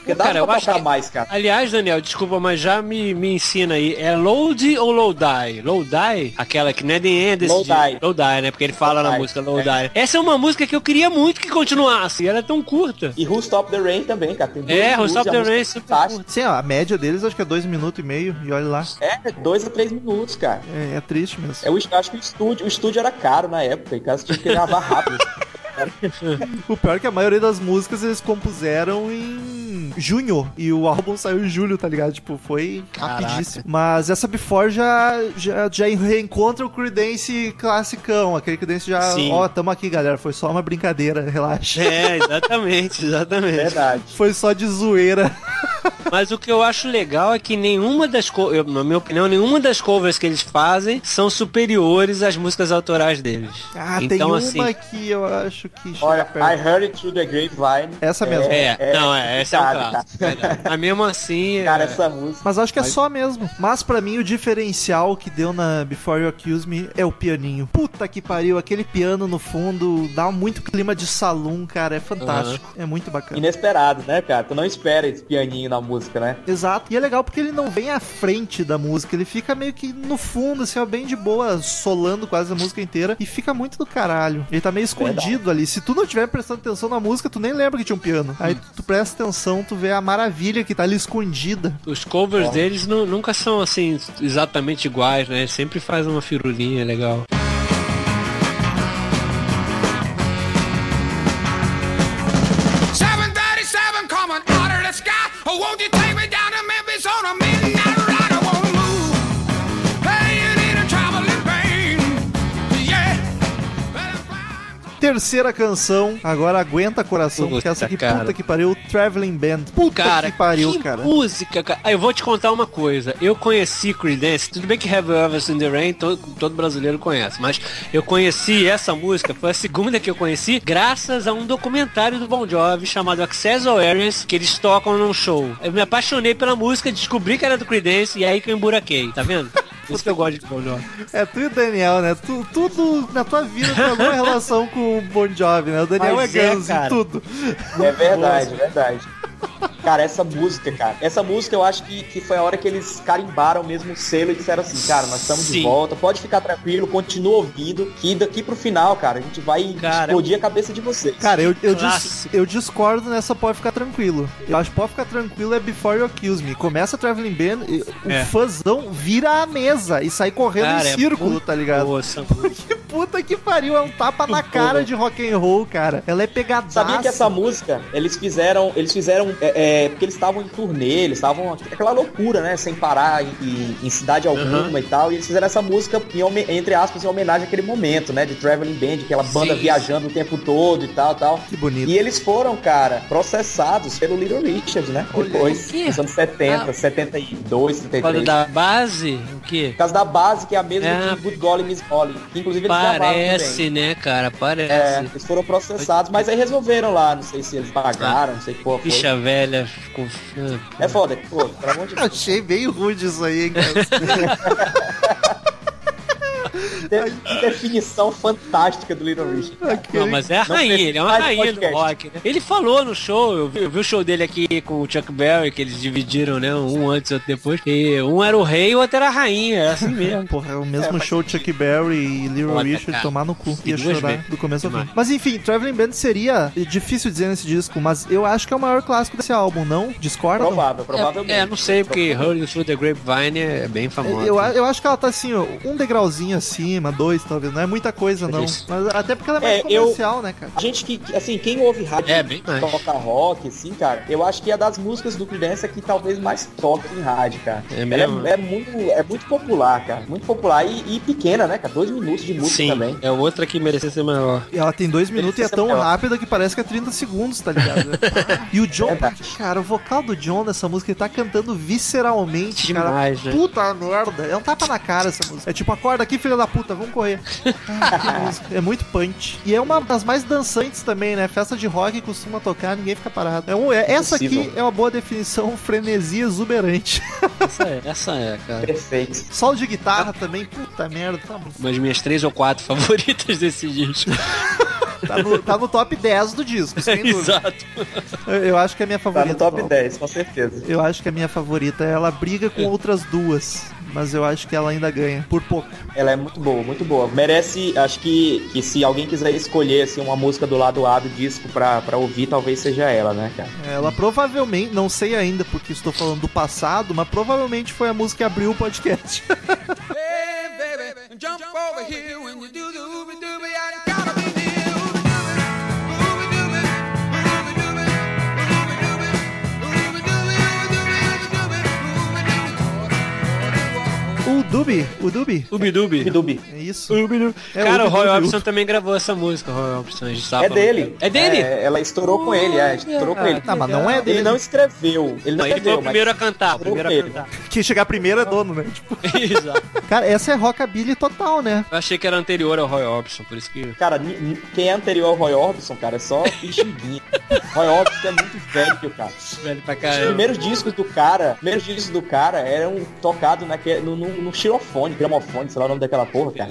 Porque dá
Cara, eu
pra
acho
tocar
que-
mais, cara.
Aliás, Daniel, desculpa, mas já me, me ensina aí. É load ou low die? Low die? Aquela que não é The End
Low die.
Low die, né? Porque ele fala
Low
na
die.
música Low
É.
die. Essa é uma música que eu queria muito que continuasse. E ela é tão curta.
E Who Stop the Rain também, cara. Tem dois
É, Who
minutos,
Stop
a
the Rain
é
é super curta.
Sim, ó, a média deles acho que é dois minutos e meio, e olha lá.
É, dois a três minutos, cara.
É, é triste mesmo.
É, Eu acho que o estúdio, o estúdio era caro na época, e caso tinha que gravar rápido.
O pior é que a maioria das músicas eles compuseram em junho. E o álbum saiu em julho, tá ligado? Tipo, foi
Caraca.
rapidíssimo. Mas essa Before já, já, já reencontra o Creedence classicão. Aquele Creedence já. Ó, tamo aqui, galera. Foi só uma brincadeira, relaxa.
É, exatamente, exatamente.
Verdade.
Foi só de zoeira.
Mas o que eu acho legal é que nenhuma das co- eu, na minha opinião, nenhuma das covers que eles fazem são superiores às músicas autorais deles.
Ah, tem
então,
uma
assim,
que eu acho que chega
Olha,
perto.
I Heard It Through the Grapevine.
Essa mesmo.
é, não, é, essa é um
complicado,
clássico. verdade. Mas mesmo assim,
Cara,
é-
essa música.
Mas acho que é
Mas-
só mesmo. Mas pra mim o diferencial que deu na Before You Accuse Me é o pianinho. Puta que pariu, aquele piano no fundo dá muito clima de salão, cara. É fantástico. É muito bacana.
Inesperado, né, cara? Tu não espera esse pianinho na música, né?
Exato. E é legal porque ele não vem à frente da música, ele fica meio que no fundo, assim, ó, bem de boa, solando quase a música inteira. E fica muito do caralho. Ele tá meio escondido ali. Se tu não estiver prestando atenção na música, tu nem lembra que tinha um piano. Aí tu, tu presta atenção, tu vê a maravilha que tá ali escondida.
os covers deles nu- nunca são assim exatamente iguais, né? Sempre faz uma firulinha legal.
Terceira canção, agora aguenta coração, porque essa aqui,
Puta, cara.
puta que pariu, Traveling Band. Puta
Cara,
que pariu,
que
cara.
música, cara. Ah, eu vou te contar uma coisa. Eu conheci Creedence, tudo bem que Have You Ever Seen the Rain todo, todo brasileiro conhece, mas eu conheci essa música, foi a segunda que eu conheci, graças a um documentário do Bon Jovi chamado Accessorious, que eles tocam num show. Eu me apaixonei pela música, descobri que era do Creedence e aí que eu emburaquei, tá vendo? Por isso que eu gosto de Bon Jovi.
É tu e o Daniel, né? Tu, tudo na tua vida tem alguma relação com o Bon Jovi, né? O Daniel
Mas
é
é,
Guns em tudo.
É verdade, é verdade. Cara, essa música, cara, essa música eu acho que, que foi a hora que eles carimbaram mesmo o selo e disseram assim, cara, nós estamos de
Sim.
volta, pode ficar tranquilo, continua ouvindo, que daqui pro final, cara, a gente vai
Cara,
explodir a cabeça de vocês.
Cara, eu, eu, dis- eu discordo nessa Pode Ficar Tranquilo. Eu acho que Pode Ficar Tranquilo é Before You Accuse Me. Começa a Traveling Band, e o
É.
fãzão vira a mesa e sai correndo
Cara,
em
é
círculo,
muito
tá ligado?
música.
Que puta que pariu, é um tapa na cara de rock and roll, cara. Ela é pegadaça.
Sabia que essa música, eles fizeram, eles fizeram, é, é, porque eles estavam em turnê, eles estavam aquela loucura, né, sem parar em, em- em cidade alguma e tal, e eles fizeram essa música, em entre aspas, em homenagem àquele momento, né, de Traveling Band, aquela banda
Sim.
viajando o tempo todo e tal, tal.
Que bonito.
E eles foram, cara, processados pelo Little Richard, né, depois,
o quê?
nos anos 70,
Ah.
72,
Por
73.
causa da base, o quê?
Por causa da base, que é a mesma
É.
de Good Golly Miss Golly, que inclusive eles.
Parece, né, cara? Parece.
É, eles foram processados, mas aí resolveram lá, não sei se eles pagaram, não sei que porra foi.
Bicha velha ficou.
É foda, pô, pelo amor de Deus.
Achei meio rude isso aí, hein, cara.
De- que definição fantástica do Little Richard.
Não, mas é a rainha, ele é uma rainha do rock, né? Ele falou no show, eu vi, eu vi o show dele aqui com o Chuck Berry, que eles dividiram, né? Um antes e outro depois. E um era o rei e o outro era a rainha, é assim mesmo.
Porra, é o mesmo show Chuck Berry e Little
Foda,
Richard
cara.
tomar no cu.
E
Ia chorar
vezes.
do começo ao fim. Mas enfim, Traveling Band seria difícil dizer nesse disco, mas eu acho que é o maior clássico desse álbum, não? Discorda?
Provável, provavelmente.
É, não sei, porque Hurling Through the Grapevine é bem famosa.
Eu, eu acho que ela tá assim, ó, um degrauzinho acima, dois talvez, não é muita coisa não.
Isso.
Mas até porque ela é mais
É, eu-
comercial, né, cara?
A gente que, assim, quem ouve rádio
É, bem
toca rock, assim, cara, eu acho que é das músicas do Creedence que talvez mais toque em rádio, cara.
É mesmo?
é, é muito, é muito popular, cara. Muito popular e, e pequena, né, cara? Dois minutos de música
Sim,
também.
é outra que merecia ser maior.
E ela tem dois minutos e é
é
tão
melhor.
rápida que parece que é 30 segundos, tá ligado? e o John, cara, o vocal do John nessa música, ele tá cantando visceralmente, cara.
Demais, né?
Puta merda. É um tapa na cara essa música. É tipo, acorda aqui, filha da puta, vamos correr. É muito punch. E é uma das mais dançantes também, né? Festa de rock costuma tocar, ninguém fica parado. É um- é- essa aqui é uma boa definição, frenesi exuberante.
Essa é, essa é, cara.
Perfeito.
Solo de guitarra também, puta merda. Tá, bom.
Das minhas três ou quatro favoritas desse disco.
tá, no, tá no top 10 do disco, sem dúvida.
Exato.
Eu, eu acho que é a minha
Tá
favorita.
no top
atual.
10, com certeza.
Eu acho que a minha favorita, ela briga com outras duas, mas eu acho que ela ainda ganha, por pouco.
Ela é muito boa, muito boa. Merece, acho que, que se alguém quiser escolher assim, uma música do lado A do disco pra, pra ouvir, talvez seja ela, né, cara?
Ela provavelmente, não sei ainda porque estou falando do passado, mas provavelmente foi a música que abriu o podcast.
Hey, baby, jump over here when you do the
o Dubi, o Dubi,
Ubidubi.
Dubi.
Isso. É,
Cara, o. Roy Orbison também gravou essa música, o Roy Orbison.
É
falando.
dele.
É dele?
É, ela estourou com ele, é, estourou com ele.
Tá, mas não é dele.
Ele não escreveu. Ele não
Não, ele foi
escreveu,
o primeiro a cantar, o primeiro a cantar.
Quem chegar primeiro é dono, né? Tipo,
Exato.
cara, essa é rockabilly total, né?
Eu achei que era anterior ao Roy Orbison, por isso que...
Cara, quem é anterior ao Roy Orbison, cara, é só pixinguinha. Roy Orbison é muito velho, cara.
Velho pra
Os
caramba.
primeiros discos do cara, os primeiros discos do cara eram tocados naque- no, no, no xilofone, gramofone, sei lá o nome daquela porra, cara.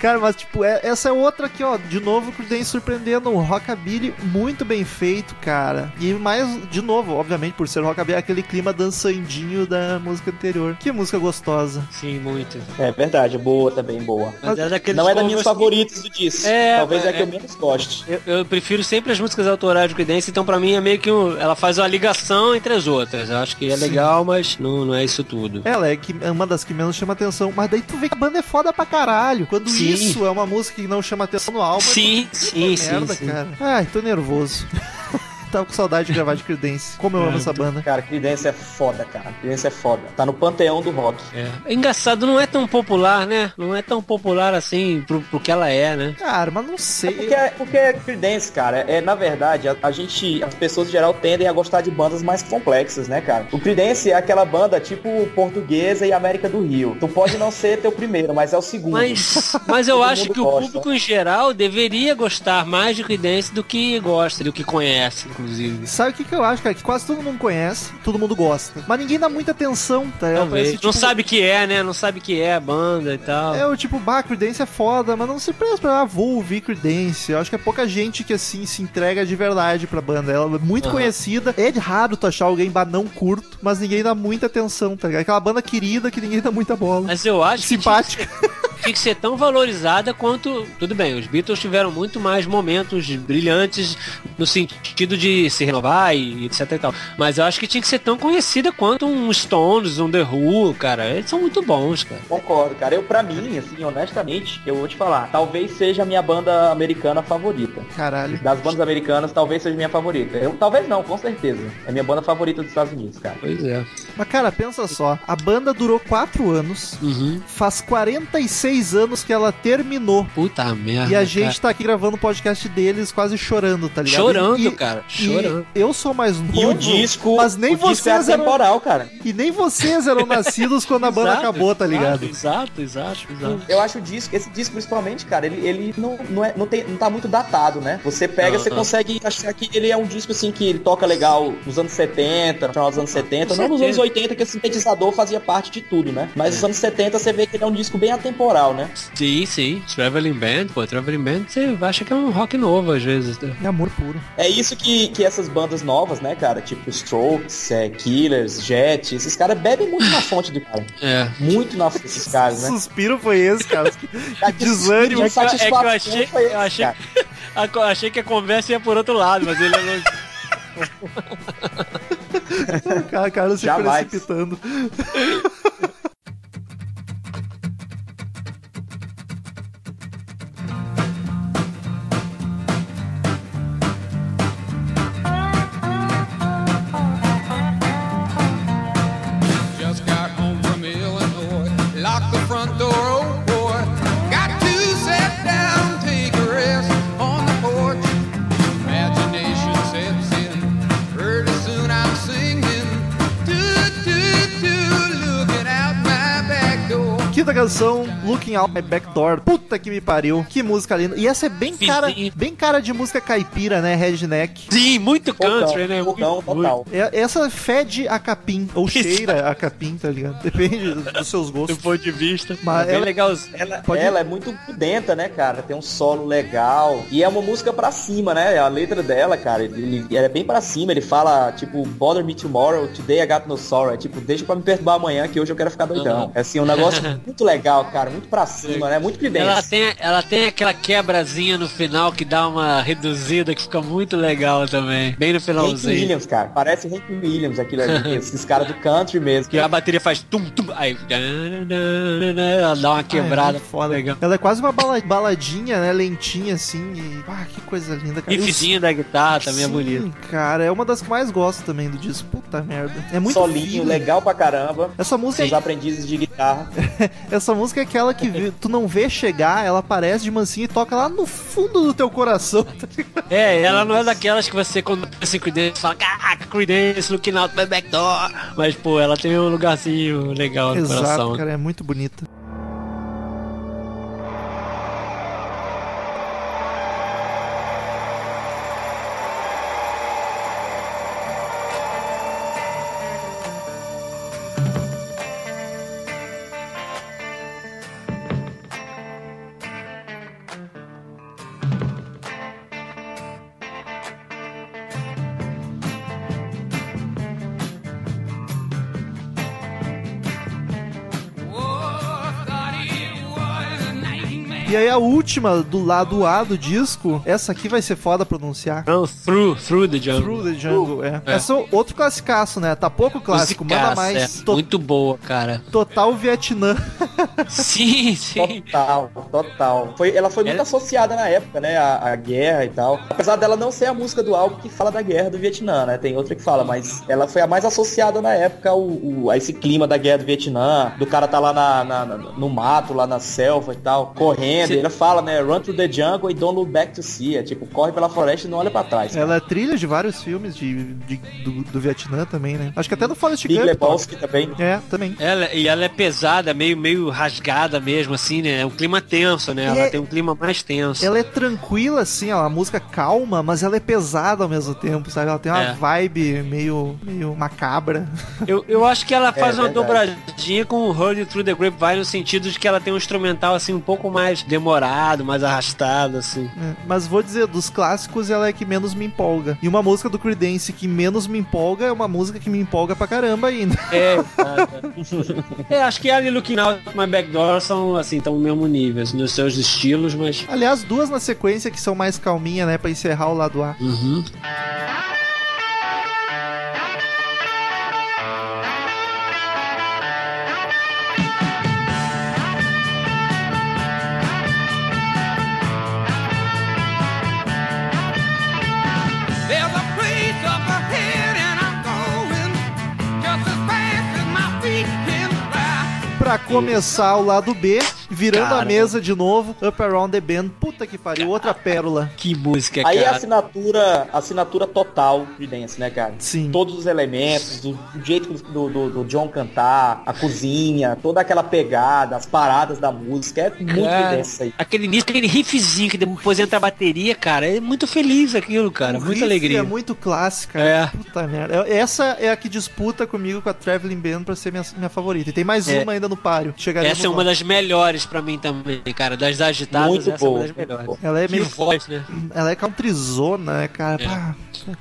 Cara, mas tipo, é- essa é outra aqui, ó. De novo, o Creedence surpreendendo. Um rockabilly muito bem feito, cara. E mais, de novo, obviamente, por ser rockabilly, aquele clima dançandinho da música anterior. Que música gostosa.
Sim, muito.
É verdade, boa também, boa.
Mas é daqueles
Não é das minhas
que-
favoritas do disco.
É,
Talvez é, a
é.
que eu menos goste.
Eu, eu prefiro sempre as músicas autorais do Creedence, então pra mim é meio que um, ela faz uma ligação entre as outras. Eu acho que é legal, mas não, não é isso tudo.
Ela é, que, é uma das que menos chama atenção. Mas daí tu vê que a banda é foda pra caralho. Quando
Sim.
Isso é uma música que não chama atenção no álbum.
Sim,
é
sim, sim,
merda,
sim.
cara. Ai, tô nervoso. tava com saudade de gravar de Creedence. Como eu amo essa banda.
Cara, Creedence é foda, cara. Creedence é foda. Tá no panteão do rock.
É. Engraçado, não é tão popular, né? Não é tão popular assim pro, pro que ela é, né?
Cara, mas não
É
sei.
porque, porque é Creedence, cara, é, na verdade, a, a gente, as pessoas em geral tendem a gostar de bandas mais complexas, né, cara? O Creedence é aquela banda tipo portuguesa e América do Rio. Tu pode não ser teu primeiro, mas é o segundo.
Mas, mas eu acho que o
gosta.
público em geral deveria gostar mais de Creedence do que gosta, do que conhece, inclusive.
Sabe o que, que eu acho, cara? Que quase todo mundo conhece, todo mundo gosta. Mas ninguém dá muita atenção, tá? ligado?
Talvez.
Parece,
Não
tipo,
sabe o que é, né? Não sabe o que é a banda e tal.
É o tipo, bah, Creedence é foda, mas não se presta pra, ah, vou ouvir Creedence. Eu acho que é pouca gente que, assim, se entrega de verdade pra banda. Ela é muito
Aham.
conhecida. É raro tu achar alguém, bah, não curto, mas ninguém dá muita atenção, tá ligado? Aquela banda querida que ninguém dá muita bola.
Mas eu acho que
Simpática.
tinha que ser tão valorizada quanto. Tudo bem, os Beatles tiveram muito mais momentos brilhantes no sentido de se renovar e etc e tal. Mas eu acho que tinha que ser tão conhecida quanto um Stones, um The Who, cara. Eles são muito bons, cara.
Concordo, cara. Eu, pra mim, assim, honestamente, eu vou te falar, talvez seja a minha banda americana favorita.
Caralho.
Das bandas americanas, talvez seja minha favorita. Eu, talvez não, com certeza. É a minha banda favorita dos Estados Unidos, cara.
Pois é.
Mas, cara, pensa só. A banda durou 4 anos.
Uhum.
Faz 46 anos que ela terminou.
Puta merda.
E a gente
cara.
tá aqui gravando o podcast deles quase chorando, tá ligado?
Chorando,
E-
cara.
e
Chorando.
eu sou mais novo.
E o disco,
Mas nem
o disco é
vocês eram-
atemporal, cara.
E nem vocês eram nascidos quando a banda
Exato,
acabou, tá ligado?
Exato, exato, exato.
Eu acho o disco, esse disco principalmente, cara, ele, ele não, não, é, não, tem, não tá muito datado, né? Você pega, você consegue achar que ele é um disco assim que ele toca legal nos anos 70, no final dos anos 70,
Com
não nos anos
certeza.
80 que o sintetizador fazia parte de tudo, né? Mas nos anos 70 você vê que ele é um disco bem atemporal, né?
Sim, sim. Traveling Band, pô, Traveling Band você acha que é um rock novo às vezes. né?
É amor puro.
É isso que, que essas bandas novas, né, cara? Tipo Strokes, é, Killers, Jet, esses caras bebem muito na fonte do cara.
É.
Muito na fonte desses caras, né?
Suspiro foi esse, cara.
Cara,
desânimo.
de
É que eu- é que eu
satisfação
achei-
foi esse,
eu achei-
cara.
A achei que a conversa ia por outro lado, mas ele é
O cara, cara se
Jamais.
precipitando.
Front door,
Quinta canção, Looking Out My Back Door. Puta que me pariu. Que música linda. E essa é bem cara, bem cara de música caipira, né? Redneck.
Sim, muito country, né?
Vulcão,
Muito-
total.
É- Essa fede a capim, ou cheira a capim, tá ligado? Depende dos seus
Do
gostos.
ponto de vista.
Mas
é
ela-
legal.
Ela,
Pode-
ela é muito pudenta, né, cara? Tem um solo legal. E é uma música pra cima, né? A letra dela, cara, ele, ele é bem pra cima. Ele fala, tipo, bother me tomorrow, today I got no sorrow. É tipo, deixa pra me perturbar amanhã que hoje eu quero ficar doidão.
Uhum.
É assim, um negócio muito legal, cara. Muito pra cima, né? Muito
Ela
Creedence.
tem, ela tem aquela quebrazinha no final que dá uma reduzida que fica muito legal também. Bem no
Hank
finalzinho.
Williams, cara. Parece Hank Williams aquilo ali. esses caras do country mesmo.
Que a bateria faz tum tum. Aí. Ela dá uma quebrada.
Ah, é foda.
Legal.
Ela é quase uma bala- baladinha, né? Lentinha assim. E... Ah, que coisa linda, cara.
Riffzinho da guitarra também é
Sim,
bonito.
cara, é uma das que mais gosto também do disco. Puta merda. É muito
Solinho,
fino.
legal pra caramba.
Essa música,
Os aprendizes de guitarra.
essa música é aquela que tu não vê chegar, ela aparece de mansinho e toca lá no fundo do teu coração. tá?
É, ela não é daquelas que você, quando pensa em Creedence, fala, caraca, Creedence, looking out my back door. Mas, pô, ela tem um lugarzinho legal no
Exato,
coração.
cara, é muito bonita. Última do lado A do disco, essa aqui vai ser foda pronunciar.
Não, Through, Through the Jungle.
Through the Jungle, é.
É.
Essa é outro classicaço, né? Tá pouco clássico, manda
Musicaça,
mais.
é.
To-
Muito boa, cara.
Total Vietnã.
Sim, sim.
Total, total. Foi, ela foi muito
Ela-
associada na época, né? A, a guerra e tal. Apesar dela não ser a música do álbum que fala da guerra do Vietnã, né? Tem outra que fala, mas ela foi a mais associada na época ao, ao- a esse clima da guerra do Vietnã. Do cara tá lá na, na- na- no mato, lá na selva e tal, correndo.
Cê-
E ele fala, né? Run through the jungle e don't look back to see. É tipo, corre pela floresta e não olha pra trás. cara.
Ela é trilha de vários filmes de, de- do, do Vietnã também, né? Acho que até do Forrest
Big
Gump.
Lebowski também.
É, também.
Ela, e ela é pesada, meio, meio rasgada mesmo, assim, né? É um clima tenso, né? Ela
É-
tem um clima mais tenso.
Ela é tranquila, assim, ó, a música calma, mas ela é pesada ao mesmo tempo, sabe? Ela tem uma
É.
vibe meio, meio macabra.
Eu, eu acho que ela faz uma
É verdade.
dobradinha com o Hurry Through the Grapevine no sentido de que ela tem um instrumental, assim, um pouco mais demorado, mais arrastado, assim.
É, Mas vou dizer, dos clássicos, ela é que menos me empolga. E uma música do Creedence que menos me empolga é uma música que me empolga pra caramba ainda.
É, é, acho que ela e Looking Out My Back Door são, assim, estão no mesmo nível, assim, nos seus estilos, mas...
Aliás, duas na sequência que são mais calminha, né? Pra encerrar o lado A.
Uhum.
Pra começar o lado B, virando a
Cara.
mesa de novo, Up Around the Bend. Puta que pariu, outra pérola.
Que música,
Aí a
cara.
assinatura, assinatura total de Dance, né, cara?
Sim.
Todos os elementos, o, jeito do, do, do John cantar, a cozinha, toda aquela pegada, as paradas da música, é muito
Cara,
Dance aí.
Aquele início, aquele riffzinho que depois entra a bateria, cara, é muito feliz aquilo, cara,
O
muita
riff
alegria.
É muito clássica.
É.
Puta merda. Essa é a que disputa comigo com a Traveling Band pra ser minha, minha favorita. E tem mais
É.
uma ainda no páreo. Chegaremos
Essa é uma
lá.
das melhores pra mim também, cara, das agitadas,
Muito
essa é
boa,
uma das
muito
melhores.
boa.
Ela é
Que
meio.
voz, né?
Ela é countryzona, né, cara?
É.
Pá,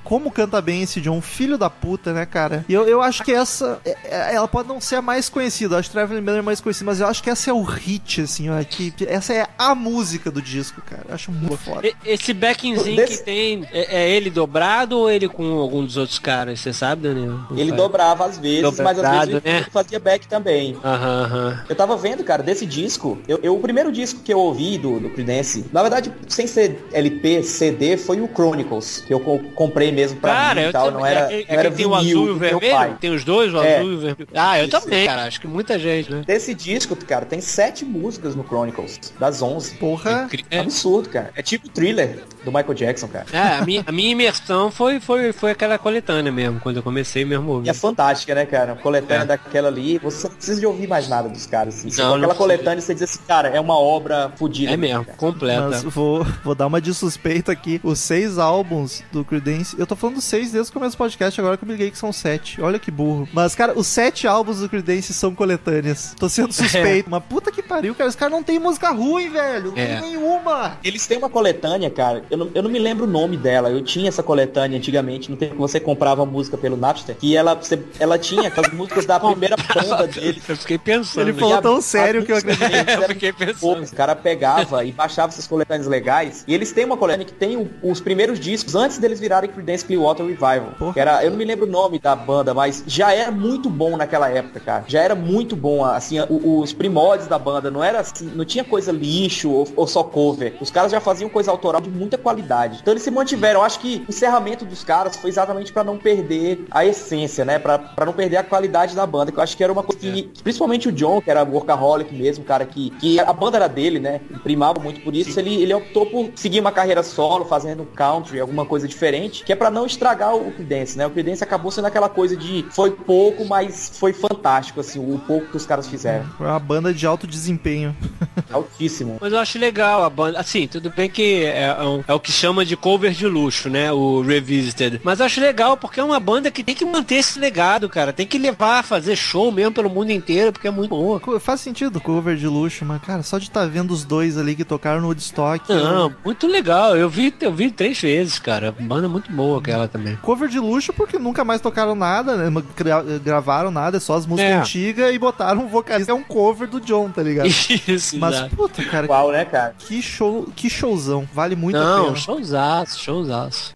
como canta bem esse John, filho da puta, né, cara? E eu, eu acho que essa. é- é- Ela pode não ser a mais conhecida. Acho que Traveling Band é mais conhecida, mas eu acho que essa é o hit, assim, ó. Que, essa é a música do disco, cara. Eu acho muito foda.
Esse backingzinho
Desse-
que tem, é, é ele dobrado ou ele com algum dos outros caras? Você sabe, Daniel? Não
Ele
sabe.
dobrava às vezes, mas às
Dobrado,
vezes ele
né?
fazia back também.
Aham, aham.
Eu tava vendo, cara, desse disco, eu, eu- o primeiro disco que eu ouvi do, do Creedence, na verdade, sem ser LP, CD, foi o Chronicles, que eu co- comprei mesmo pra
Cara,
mim e tal,
também.
não era,
é, é
não era
que tem o
vinil
azul e o vermelho?
pai.
Tem os dois, o
É.
azul e o vermelho. Ah, eu
Isso.
também, cara. Acho que muita gente, né?
Desse disco, cara, tem sete músicas no Chronicles, das 11.
Porra.
É,
Absurdo, cara. É tipo thriller do Michael Jackson, cara.
é, a, minha, a minha imersão foi, foi, foi aquela coletânea mesmo, quando eu comecei mesmo
E
ouvir.
é fantástica, né, cara? A coletânea
É.
daquela ali, você não precisa de ouvir mais nada dos caras. Assim.
Não,
aquela
precisa.
coletânea você diz assim, cara, é uma obra fodida.
É mesmo,
cara.
completa.
Mas vou, vou dar uma de suspeito aqui. Os seis álbuns do Creedence. Eu tô falando seis desde o começo do podcast, agora que eu me liguei que são sete. Olha que burro. Mas, cara, os sete álbuns do Creedence são coletâneas. Tô sendo suspeito. Mas puta que pariu, cara. Os caras não tem música ruim, velho. Não
É.
tem nenhuma.
Eles têm uma coletânea, cara, eu não, eu não me lembro o nome dela. Eu tinha essa coletânea antigamente, no tempo que você comprava música pelo Napster. E ela, você- ela tinha aquelas músicas da primeira banda dele.
Eu fiquei pensando.
Ele falou
a-
tão sério que eu acreditei.
Eu fiquei pensando.
poucas. O cara pegava e baixava essas coletâneas legais. E eles têm uma coletânea que tem os primeiros discos antes deles virarem Creedence Clearwater Revival.
Porra.
Que era, eu não me lembro o nome da banda, mas já era muito bom naquela época, cara. Já era muito bom, assim, os primórdios da banda. Não era assim, não tinha coisa lixo ou, ou só cover. Os caras já faziam coisa autoral de muita qualidade. Então eles se mantiveram. Eu acho que o encerramento dos caras foi exatamente pra não perder a essência, né? Pra, pra não perder a qualidade da banda. Que eu acho que era uma coisa que, principalmente o John, que era workaholic mesmo, cara, que, que a banda era dele, né? Ele primava muito por isso. Ele, ele optou por seguir uma carreira solo, fazendo country, alguma coisa diferente, que é pra não estragar o Creedence, né? O Creedence acabou sendo aquela coisa de foi pouco, mas foi fantástico, assim, o pouco que os caras fizeram.
Foi uma banda de alto desempenho.
Altíssimo.
Mas eu acho legal a banda. Assim, tudo bem que é, é um- é o que chama de cover de luxo, né? O Revisited. Mas eu acho legal porque é uma banda que tem que manter esse legado, cara. Tem que levar, fazer show mesmo pelo mundo inteiro, porque é muito boa.
Faz sentido cover de luxo, mas, cara, só de estar vendo os dois ali que tocaram no Woodstock.
Não, muito legal. Eu vi, eu vi três vezes, cara. Banda muito boa aquela também.
Cover de luxo porque nunca mais tocaram nada, né? Gra- gravaram nada, é só as músicas
É.
antigas e botaram um vocalista. É um cover do John, tá ligado?
Isso.
Mas,
exato.
puta, cara,
Qual, né, cara?
que show, que showzão. Vale muito a
Não,
pena.
showzaço, showzaço.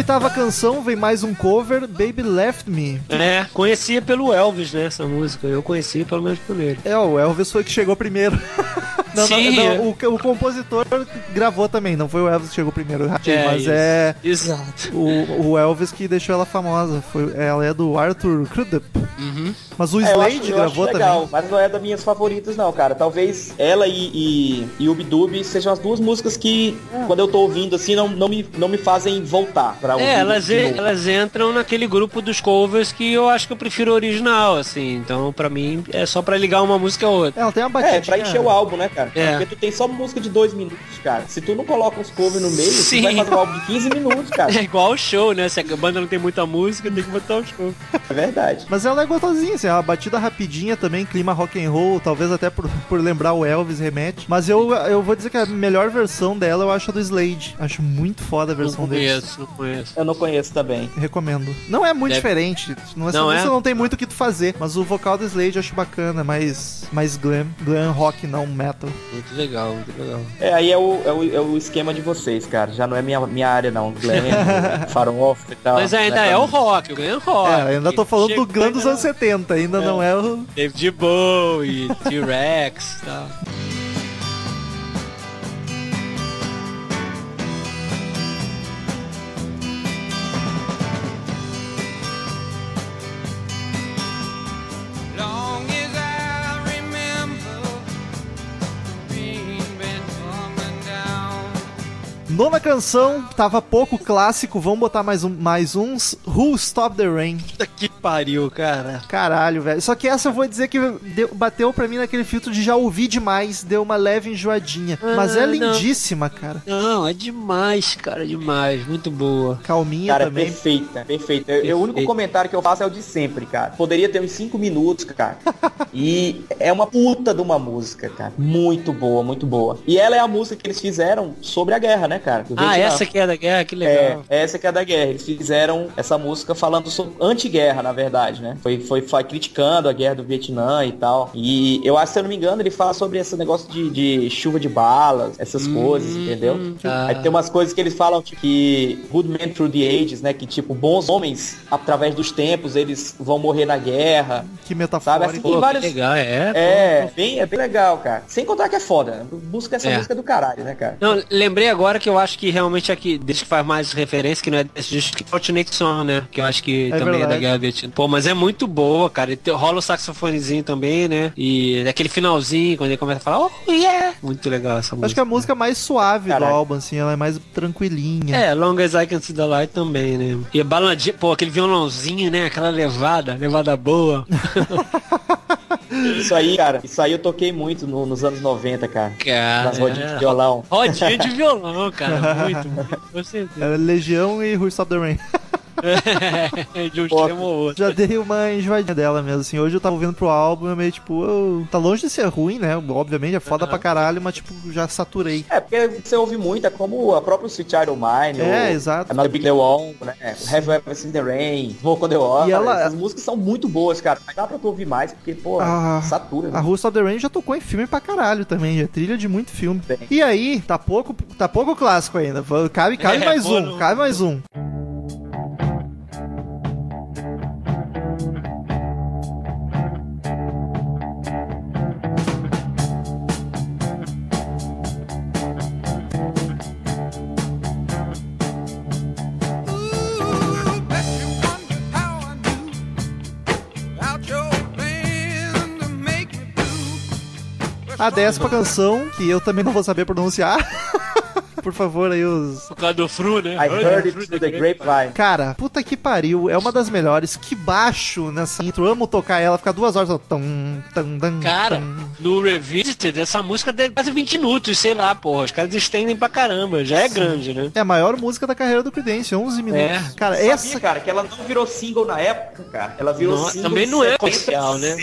Oitava canção, vem mais um cover, Baby Left Me.
É, conhecia pelo Elvis, né, essa música. Eu conhecia pelo menos por ele.
É, o Elvis foi que chegou primeiro. Não,
Sim,
não,
é.
não, o, o compositor gravou também, não foi o Elvis que chegou primeiro,
É,
mas
isso.
é
Exato.
o, o Elvis que deixou ela famosa. Foi, ela é do Arthur Crudup.
Uhum.
Mas o
É, eu
Slade
acho- eu
gravou
acho legal,
também.
mas não é das minhas favoritas não, cara. Talvez ela e, e, e o Bidub sejam as duas músicas que, quando eu tô ouvindo assim, não, não, me, não me fazem voltar pra ouvir.
É, elas,
de novo.
elas entram naquele grupo dos covers que eu acho que eu prefiro o original, assim. Então, pra mim, é só pra ligar uma música a outra.
Ela tem uma batidinha.
É, pra encher o álbum, né, cara?
É.
Porque tu tem só música de dois minutos, cara. Se tu não coloca uns covers no meio,
Sim.
tu vai fazer um álbum de 15 minutos, cara.
É igual o show, né? Se a banda não tem muita música, tem que botar o show.
É verdade.
Mas ela é gostosinha, assim, é uma batida rapidinha também, clima rock and roll, talvez até por, por lembrar o Elvis remete. Mas eu, eu vou dizer que a melhor versão dela eu acho a do Slade. Acho muito foda a
Não
versão dele.
conheço, não conheço.
Eu não conheço também.
Recomendo. Não é muito
Deve-
diferente. Não, essa
Não é?
não tem muito o que tu fazer. Mas o vocal do Slade eu acho bacana, mais, mais glam. Glam rock, não metal.
Muito legal, muito legal.
É, aí é o, é, o, é o esquema de vocês, cara. Já não é minha, minha área, não. Glam, farofa e tal.
Mas ainda
Né,
é o rock, o Glenn rock.
é, ainda tô falando do glam dos anos 70, ainda não é o.
David Bowie, T-Rex e tal.
Nona canção, tava pouco clássico, vamos botar mais, um, mais uns. Who Stop the Rain?
Que pariu, cara.
Caralho, velho. Só que essa eu vou dizer que deu- bateu pra mim naquele filtro de já ouvir demais, deu uma leve enjoadinha. Mas é
Ah, não.
lindíssima, cara.
Não, é demais, cara, demais. Muito boa.
Calminha
Cara, é
também.
perfeita, perfeita. Eu- eu- O único comentário que eu faço é o de sempre, cara. Poderia ter uns 5 minutos, cara. e é uma puta de uma música, cara. Muito boa, muito boa. E ela é a música que eles fizeram sobre a guerra, né, cara?
Ah, essa que é da guerra, que
É,
legal.
essa que é da guerra. Eles fizeram essa música falando sobre anti-guerra, na verdade, né? Foi, foi, foi criticando a guerra do Vietnã e tal. E eu acho, se eu não me engano, ele fala sobre esse negócio de, de chuva de balas, essas coisas, entendeu?
tá.
Aí tem umas coisas que eles falam tipo, que good men through the ages, né? Que tipo, bons homens, através dos tempos, eles vão morrer na guerra.
Que
Sabe,
metafórico.
assim,
Pô,
vários...
legal, é.
É, bem, é bem legal, cara. Sem contar que é foda. né? Busca essa
É.
música do caralho, né, cara?
Não, lembrei agora que eu acho que realmente aqui, desde que faz mais referência, que não é desse disco, que é Song, né? Que eu acho que
É
também é da
verdade.
Guerra Vietnã. Pô, mas é muito boa, cara. E te- rola o saxofonezinho também, né? E aquele finalzinho, quando ele começa a falar, oh yeah! Muito legal essa música.
Acho que é a música mais suave do
Caralho.
álbum, assim, ela é mais tranquilinha.
É, Long as I Can See the Light também, né? E a baladinha, pô, aquele violãozinho, né? Aquela levada, levada boa.
Isso aí, cara, isso aí eu toquei muito no- nos anos 90, cara.
Cara,
Nas rodinhas
é.
de violão.
Rodinha de violão, cara. Muito, muito. Com certeza.
É Legião e Who Stop the Rain.
de um
Pô,
extremo ao outro.
Já dei uma enjoadinha dela mesmo, assim. Hoje eu tava ouvindo pro álbum e eu meio tipo, "Oh, tá longe de ser ruim, né? Obviamente é foda pra caralho, mas tipo, já saturei.
É, porque você ouve muito, é como a própria Sweet Child O' Mine,
É,
o
exato.
Another Big The Wall, né? Have You Ever Seen The Rain, Smoke on The Water.
E ela-
Essas músicas são muito boas, cara. Mas dá pra tu ouvir mais, porque, pô,
Ah,
satura.
A
Né?
Who Stop the Rain já tocou em filme pra caralho também, é trilha de muito filme.
Bem.
E aí, tá pouco, tá pouco clássico ainda. Cabe, cabe
É,
mais
pô,
um,
não-
cabe mais um. A décima canção, que eu também não vou saber pronunciar. Por favor, aí os.
Por causa do Fru, né?
I heard it through the grapevine.
Cara, puta que pariu, é uma das melhores. Que baixo nessa intro. Amo tocar ela, fica duas horas. Tum, tum, tum,
Cara,
tum.
no Revisited, essa música deve quase 20 minutos, sei lá, porra. Os caras estendem pra caramba, já é grande, né?
É a maior música da carreira do Creedence, 11 minutos.
É.
Cara,
Sabia,
essa.
cara, que ela não virou single na época, cara. Ela virou
Não,
single
também não é
76.
comercial, né?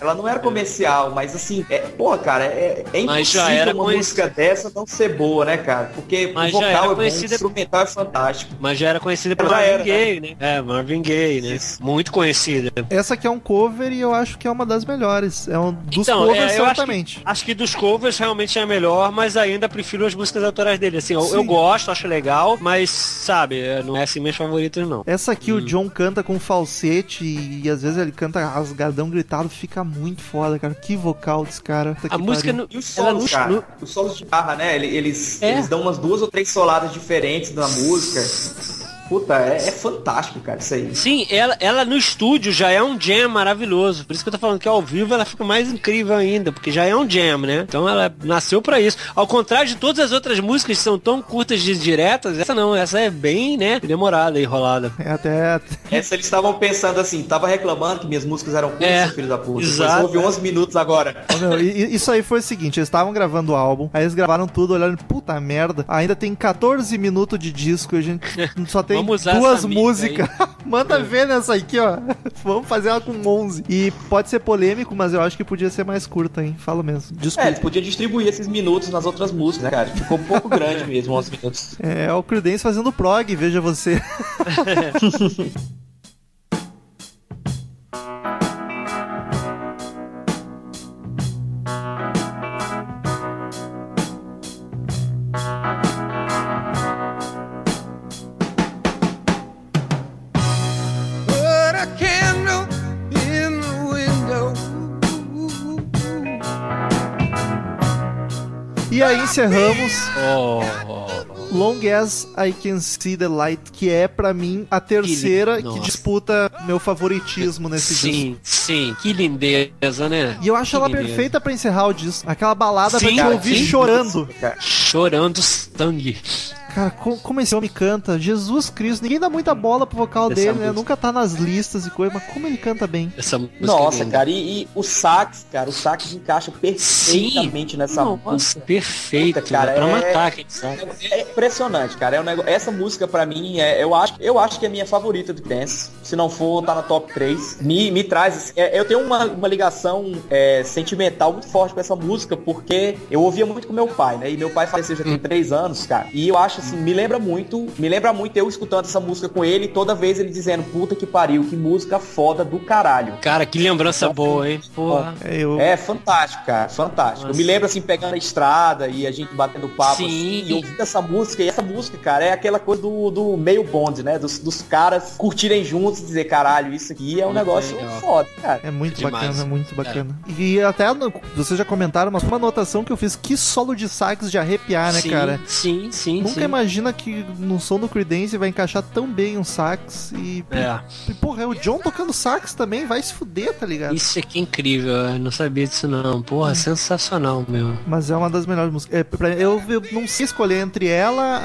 Ela não era comercial, mas assim, é, porra, cara, é, é
Mas já
impossível
era
uma música dessa não ser boa, né, cara? Porque
Mas
o
já
vocal
era
é bom, o
conhecida-
instrumental é fantástico.
Mas já era conhecida por
Já
Marvin
era, né?
Gaye, né? É, Marvin Gaye, né?
Isso.
Muito conhecida.
Essa aqui é um cover e eu acho que é uma das melhores. É um dos
Então,
covers,
é, eu acho
certamente.
Acho que dos covers realmente é a melhor, mas ainda prefiro as músicas autorais dele. Assim, eu,
Sim.
eu gosto, acho legal, mas, sabe, é, não é assim minhas favoritas, não.
Essa aqui
Hum.
o John canta com falsete e, às vezes ele canta rasgadão gritado, fica muito foda, cara. Que vocal desse cara. Puta
A
que
música no,
E os
ela
solos, cara?
no-
Os solos de barra, né? ele- Eles,
É.
eles dão umas duas ou três soladas diferentes na música. Puta, é, é fantástico, cara, isso aí.
Sim, ela, ela no estúdio já é um jam maravilhoso. Por isso que eu tô falando que ao vivo ela fica mais incrível ainda, porque já é um jam, né? Então ela nasceu pra isso. Ao contrário de todas as outras músicas que são tão curtas e diretas, essa não, essa é bem, né, demorada e enrolada.
É até.
Essa eles estavam pensando assim, tava reclamando que minhas músicas eram curtas,
É,
filho da puta.
Exato.
houve 11 minutos agora.
Ô, meu, e- e isso aí foi o seguinte, eles estavam gravando o álbum, aí eles gravaram tudo, olhando, puta merda, ainda tem 14 minutos de disco, a gente só tem
Vamos usar
duas músicas. Manda ver nessa aqui, ó. Vamos fazer ela com 11. E pode ser polêmico, mas eu acho que podia ser mais curta, hein? Falo mesmo.
É,
Desculpa.
eles podiam distribuir esses minutos nas outras músicas, né, cara? Ficou um pouco grande mesmo, 11 minutos.
É, o Creedence fazendo prog, veja você. E aí encerramos
Oh,
Long As I Can See The Light, que é pra mim a terceira que,
Nossa.
disputa meu favoritismo nesse disco.
sim, sim, que lindeza, né?
E eu acho
Que
ela
lindeza.
perfeita pra encerrar o disco. Aquela balada pra
Sim,
gente
cara,
ouvir
sim.
chorando.
Chorando sangue.
Cara, co- como esse homem canta, Jesus Cristo, ninguém dá muita bola pro vocal
Essa
dele, né?
música.
Nunca tá nas listas e coisa, mas como ele canta bem.
Essa música é
Nossa,
linda.
cara, e, e o sax, cara, o sax encaixa perfeitamente nessa
Nossa,
música.
perfeito.
Puta, cara,
pra
é-
matar aquele sax.
É impressionante, cara. É um negócio... Essa música, pra mim, é, eu, acho, eu acho que é a minha favorita do Dance. Se não for, tá na top 3. Me, me traz. assim, é, eu tenho uma, uma ligação é, sentimental muito forte com essa música, porque eu ouvia muito com meu pai, né? E meu pai faleceu já tem 3 anos, cara. E eu acho assim, me lembra muito, me lembra muito eu escutando essa música com ele, toda vez ele dizendo, puta que pariu, que música foda do caralho.
Cara, que lembrança boa, hein? Porra.
É, eu...
É fantástico, cara, fantástico. Eu
Nossa.
me lembro assim, pegando a estrada e a gente batendo papo
Sim.
assim, e ouvindo essa música. E essa música, cara, é aquela coisa do, do meio bonde, né? Dos, dos caras curtirem juntos e dizer, caralho, isso aqui é um
Muito
negócio
legal.
foda, cara.
É muito
Demais.
bacana, é muito bacana. E até, vocês já comentaram, mas uma anotação que eu fiz, que solo de sax de arrepiar, né,
sim,
cara?
Sim, sim,
Nunca
sim.
Imagina que no som do Creedence vai encaixar tão bem um sax e...
É,
e, Porra, é o John tocando sax também, vai se fuder, tá ligado?
isso aqui é incrível, eu não sabia disso não. Porra, sensacional, meu.
Mas é uma das melhores músicas. É, pra- eu, eu não sei escolher entre ela,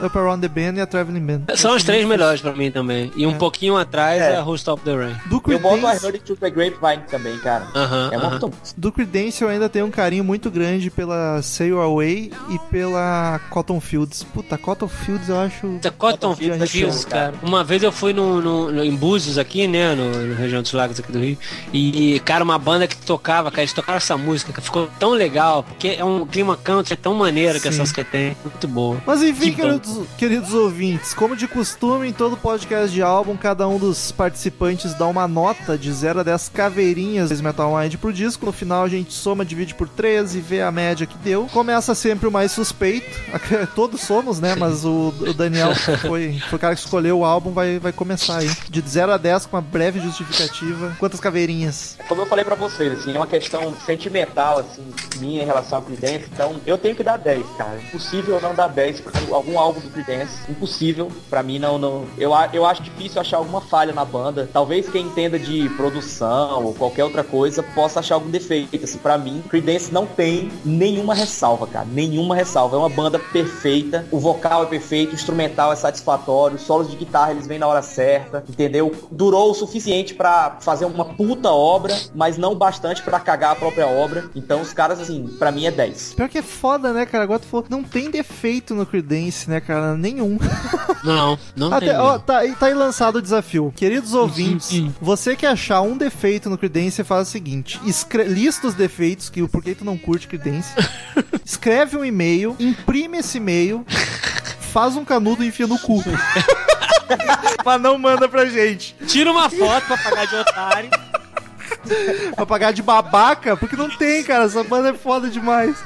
a Up Around the Band e a Traveling Band.
São as três melhores pra mim também. E um
É.
pouquinho atrás é,
É.
a Who Stop the Rain.
Do
Eu boto a
Creedence,
It Through the Grapevine também, cara.
Aham,
É uma
aham.
puta música.
do Creedence eu ainda tenho um carinho muito grande pela Sail Away e pela Cotton Fields. Puta, Cotton Fields eu acho...
Cotton
Fields é
Fields,
show,
cara. Uma vez eu fui no, no- no- em Búzios aqui, né, no, no região dos lagos aqui do Rio, e, cara, uma banda que tocava, cara, eles tocaram essa música, que ficou tão legal, porque é um clima country tão maneiro que
Sim.
essa música tem, muito boa.
Mas enfim,
Que
queridos, queridos ouvintes, como de costume, em todo podcast de álbum, cada um dos participantes dá uma nota de 0 a 10 caveirinhas Metal Mind pro disco. No final a gente soma, divide por 13 e vê a média que deu. Começa sempre o mais suspeito, todo soma, sabemos, né? Mas o, o Daniel foi, foi o cara que escolheu o álbum, vai, vai começar aí. De 0 a 10 com uma breve justificativa. Quantas caveirinhas?
Como eu falei pra vocês, assim, é uma questão sentimental, assim, minha em relação ao Creedence, então eu tenho que dar 10, cara. Impossível eu não dar 10 pra algum álbum do Creedence. Impossível. Pra mim, não, não. Eu, a- eu acho difícil achar alguma falha na banda. Talvez quem entenda de produção ou qualquer outra coisa possa achar algum defeito. Assim, pra mim, Creedence não tem nenhuma ressalva, cara. Nenhuma ressalva. É uma banda perfeita. O vocal é perfeito, o instrumental é satisfatório, os solos de guitarra eles vêm na hora certa, entendeu? Durou o suficiente pra fazer uma puta obra, mas não bastante pra cagar a própria obra. Então os caras, assim, pra mim é 10.
Pior que é foda, né, cara? Agora tu falou, não tem defeito no Creedence, né, cara? Nenhum.
Não, não tem.
Até, ó, tá, aí- tá aí lançado o desafio. Queridos ouvintes, você que achar um defeito no Creedence, faz o seguinte: escre- lista os defeitos, que o porquê tu não curte Creedence. escreve um e-mail, imprime esse e-mail, faz um canudo e enfia no cu. Mas não manda pra gente.
Tira uma foto pra pagar de otário.
Pra pagar de babaca, porque não tem, cara. Essa banda é foda demais.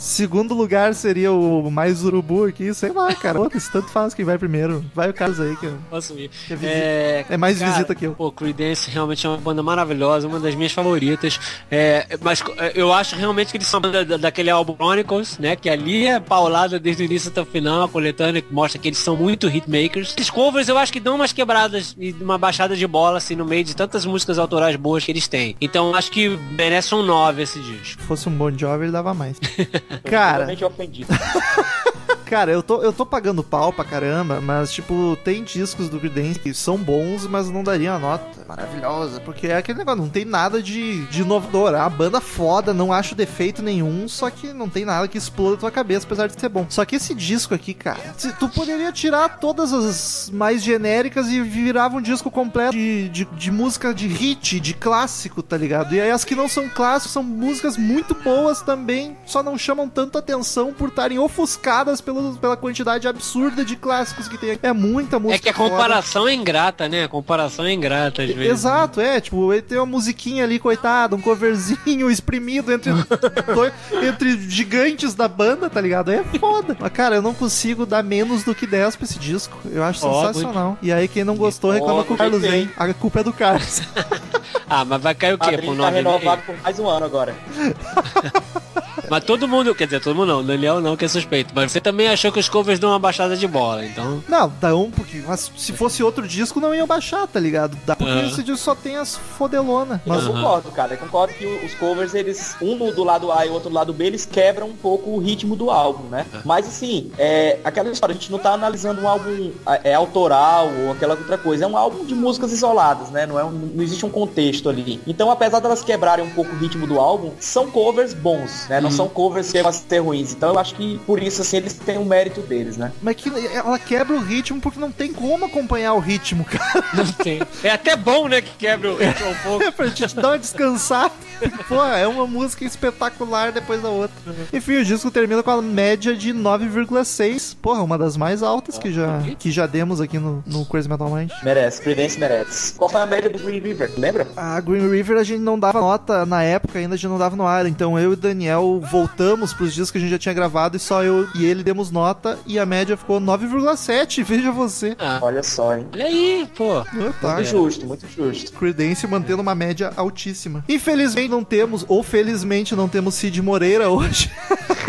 Segundo lugar seria o mais urubu aqui, sei lá, cara. Pô, se tanto faz quem vai primeiro. Vai o Carlos aí, que eu-
Posso ir.
É visita.
É,
É mais
cara,
visita que eu.
Pô, Creedence realmente é uma banda maravilhosa, uma das minhas favoritas. É, mas é, eu acho realmente que eles são da- daquele álbum Chronicles, né? Que ali é paulada desde o início até o final, a coletânea que mostra que eles são muito hitmakers. Esses covers eu acho que dão umas quebradas e uma baixada de bola, assim, no meio de tantas músicas autorais boas que eles têm. Então acho que merece um 9 esse disco.
Se fosse um Bon Jovi, ele dava mais. Cara,
Totalmente ofendido.
cara, eu tô, eu tô pagando pau pra caramba, mas, tipo, tem discos do Creedence que são bons, mas não daria uma nota maravilhosa, porque é aquele negócio, não tem nada de, de inovador. É uma banda foda, não acho defeito nenhum, só que não tem nada que exploda a tua cabeça, apesar de ser bom. Só que esse disco aqui, cara, tu poderia tirar todas as mais genéricas e virava um disco completo de, de, de música de hit, de clássico, tá ligado? E aí as que não são clássicos são músicas muito boas também, só não chamam tanto atenção por estarem ofuscadas pelo, pela quantidade absurda de clássicos que tem aqui. É muita música.
É que a
foda.
comparação é ingrata, né? A comparação é ingrata às vezes.
Exato, é, tipo, ele tem uma musiquinha ali, coitado, um coverzinho exprimido entre, dois- entre gigantes da banda, tá ligado? É foda. Mas, cara, eu não consigo dar menos do que 10 pra esse disco. Eu acho
Ó,
sensacional. E aí, quem não gostou, reclama
Ó,
com o Carlos, hein? A culpa é do Carlos.
Ah, mas vai cair o quê? Pro
Padrinho tá
9
renovado por mais um ano agora.
Mas todo mundo, quer dizer, todo mundo não, o Daniel não, que é suspeito. Mas você também achou que os covers dão uma baixada de bola, então.
Não, dá um pouquinho. Mas se fosse outro disco, não iam baixar, tá ligado? Dá porque
Aham.
esse disco só tem as fodelona.
Mas eu concordo, cara. Eu concordo que os covers, eles, um do lado A e o outro do lado B, eles quebram um pouco o ritmo do álbum, né? Mas assim, é aquela história, a gente não tá analisando um álbum é, autoral ou aquela outra coisa. É um álbum de músicas isoladas, né? Não, é um- não existe um contexto ali. Então, apesar delas quebrarem um pouco o ritmo do álbum, são covers bons, né? Não são covers que vão ser ruins. Então eu acho que por isso, assim, eles têm o mérito deles, né?
Mas que ela quebra o ritmo porque não tem como acompanhar o ritmo, cara.
Não tem. É até bom, né, que quebra o ritmo um pouco.
É pra gente dar uma descansada. Pô, é uma música espetacular depois da outra. Enfim, o disco termina com a média de 9,6. Porra, uma das mais altas que já, que já demos aqui no, no Crazy Metal Mind.
Merece, Prudence merece. Qual foi a média do Green River? Lembra?
A Green River a gente não dava nota na época, ainda a gente não dava no ar. Então eu e o Daniel voltamos pros discos que a gente já tinha gravado e só eu e ele demos nota e a média ficou 9,7. Veja você.
Ah,
Olha só, hein?
olha aí, pô.
Ah, tá.
Muito justo, muito justo.
Creedence mantendo uma média altíssima. Infelizmente não temos, ou felizmente não temos Cid Moreira hoje.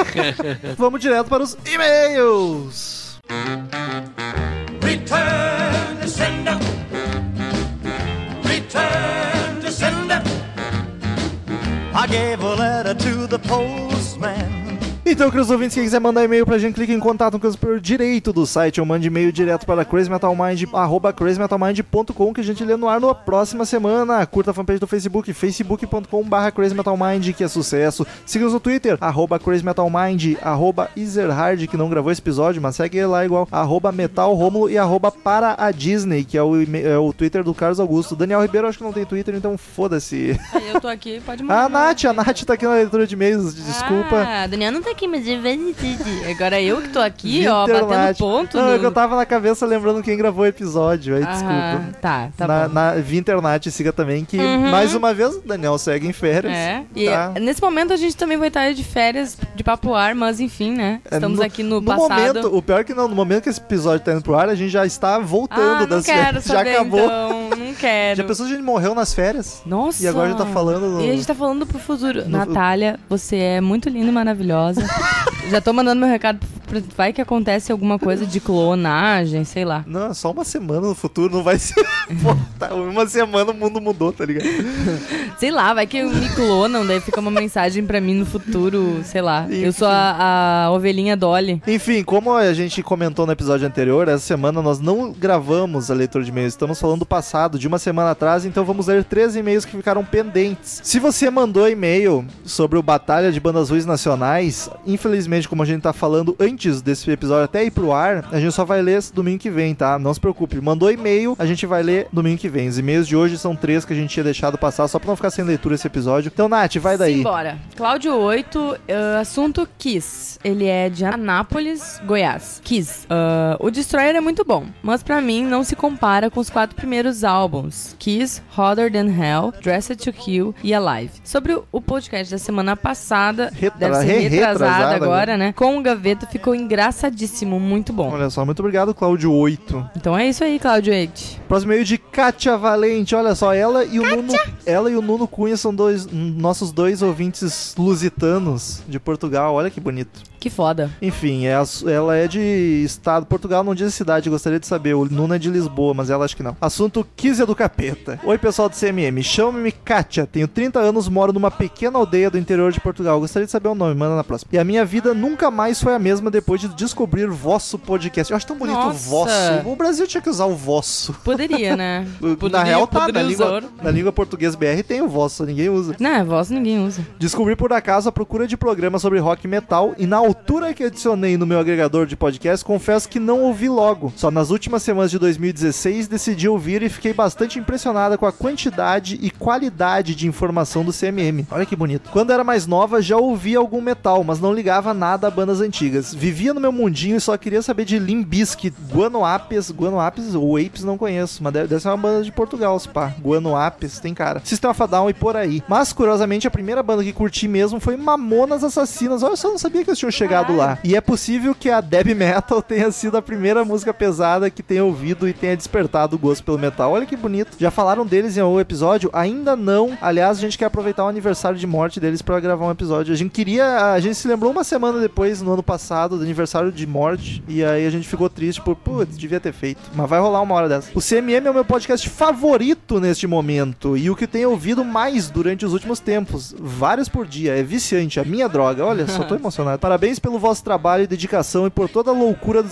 Vamos direto para os e-mails.
Return to sender. Gave a letter to the postman.
Então, queridos ouvintes, quem quiser mandar e-mail pra gente, clique em contato com o superior direito do site ou mande e-mail direto para crazymetalmind, arroba crazymetalmind.com que a gente lê no ar na próxima semana. Curta a fanpage do Facebook, facebook.com barra crazymetalmind, que é sucesso. Siga-nos no Twitter, arroba crazymetalmind, arroba Ezerhard, que não gravou esse episódio, mas segue lá igual, arroba metalromulo e arroba para a Disney, que é o, é o Twitter do Carlos Augusto. Daniel Ribeiro acho que não tem Twitter, então foda-se.
Aí eu tô aqui, pode mandar.
A Nath, a Nath tá aqui na leitura de e-mails, desculpa.
Ah, a Daniela não tá aqui aqui, mas. Agora eu que tô aqui, ó, batendo ponto.
Não,
no...
é que eu tava na cabeça lembrando quem gravou o episódio, aí
Ah,
desculpa.
tá, tá
na,
bom.
na Vinternat siga também, que
Uhum.
mais uma vez o Daniel segue em férias.
É, e
tá?
nesse momento a gente também vai estar de férias de papo ar, mas enfim, né?
É,
Estamos aqui no, passado.
momento, o pior é que não, no momento que esse episódio tá indo pro ar, a gente já está voltando
ah,
das
quero
férias. Já
saber,
acabou.
então. Não quero.
Já pensou se a gente morreu nas férias?
Nossa.
E agora gente tá falando no-
E a gente tá falando pro futuro.
No-
Natália, você é muito linda e maravilhosa. Já tô mandando meu recado. Vai que acontece alguma coisa de clonagem, sei lá.
Não, só uma semana no futuro, não vai ser. Pô, tá, uma semana o mundo mudou, tá ligado?
Sei lá, vai que me clonam, daí fica uma mensagem pra mim no futuro, sei lá. Eu sou a, a ovelhinha Dolly.
Enfim, como a gente comentou no episódio anterior, essa semana nós não gravamos a leitura de e-mails, estamos falando do passado, de uma semana atrás, então vamos ler três e-mails que ficaram pendentes. Se você mandou e-mail sobre o Batalha de Bandas Ruins Nacionais, infelizmente, como a gente tá falando antes desse episódio até ir pro ar, a gente só vai ler esse domingo que vem, tá? Não se preocupe. Mandou e-mail, a gente vai ler domingo que vem. Os e-mails de hoje são três que a gente tinha deixado passar, só pra não ficar sem leitura esse episódio. Então, Nath, vai daí.
Simbora. Cláudio 8, eh, assunto Kiss. Ele é de Anápolis, Goiás. Kiss. Ah, o Destroyer é muito bom, mas pra mim não se compara com os quatro primeiros álbuns: Kiss, Hotter Than Hell, Dressed to Kill e Alive. Sobre o- podcast da semana passada,
Retra-
deve ser
re-
retrasado
retrasada
agora, né? Com o Gaveta ficou engraçadíssimo, muito bom.
Olha só, muito obrigado, Cláudio 8.
Então é isso aí, Cláudio 8.
Próximo e-mail de Kátia Valente. Olha só, ela e o Nuno, ela e o Nuno Cunha são dois nossos dois ouvintes lusitanos de Portugal. Olha que bonito.
Que foda.
Enfim, é ela é de estado. Portugal não diz cidade, gostaria de saber. O Nuno é de Lisboa, mas ela acho que não. Assunto Kizia do Capeta. Oi, pessoal do CMM. Chamo-me Kátia. Tenho 30 anos, moro numa pequena aldeia do interior de Portugal. Gostaria de saber o nome, manda na próxima. E a minha vida nunca mais foi a mesma depois de descobrir vosso podcast. Eu acho tão bonito o
Nossa.
vosso. O Brasil tinha que usar o vosso.
Poderia, né?
Na
Poderia-
real, tá. Na língua, na língua português BR tem o vosso, ninguém usa.
Não, é voz ninguém usa.
Descobri por acaso a procura de programa sobre rock e metal e na altura que adicionei no meu agregador de podcast, confesso que não ouvi logo. Só nas últimas semanas de 2016 decidi ouvir e fiquei bastante impressionada com a quantidade e qualidade de informação do CMM. Olha que bonito. Quando era mais nova já ouvia algum metal, mas não ligava nada a bandas antigas. Vivia no meu mundinho e só queria saber de Limp Bizkit, Guanoapes, Guanoapes ou Apes não conheço, mas deve, ser uma banda de Portugal, se pá. Guanoapes, tem cara. System of a Down e por aí. Mas, curiosamente, a primeira banda que curti mesmo foi Mamonas Assassinas. Olha só, eu não sabia que eles tinham chegado lá. E é possível que a Dead Metal tenha sido a primeira música pesada que tenha ouvido e tenha despertado o gosto pelo metal. Olha que bonito. Já falaram deles em algum episódio? Ainda não. Aliás, a gente quer aproveitar o aniversário de morte deles pra gravar um episódio. A gente queria. A gente se lembrou uma semana depois, no ano passado, do aniversário de morte. E aí a gente ficou triste por, putz, devia ter feito. Mas vai rolar uma hora dessa. O CMM é o meu podcast favorito neste momento. E o que tenho ouvido mais durante os últimos tempos. Vários por dia. É viciante. A minha droga. Olha, só tô emocionado. Parabéns pelo vosso trabalho e dedicação e por toda a loucura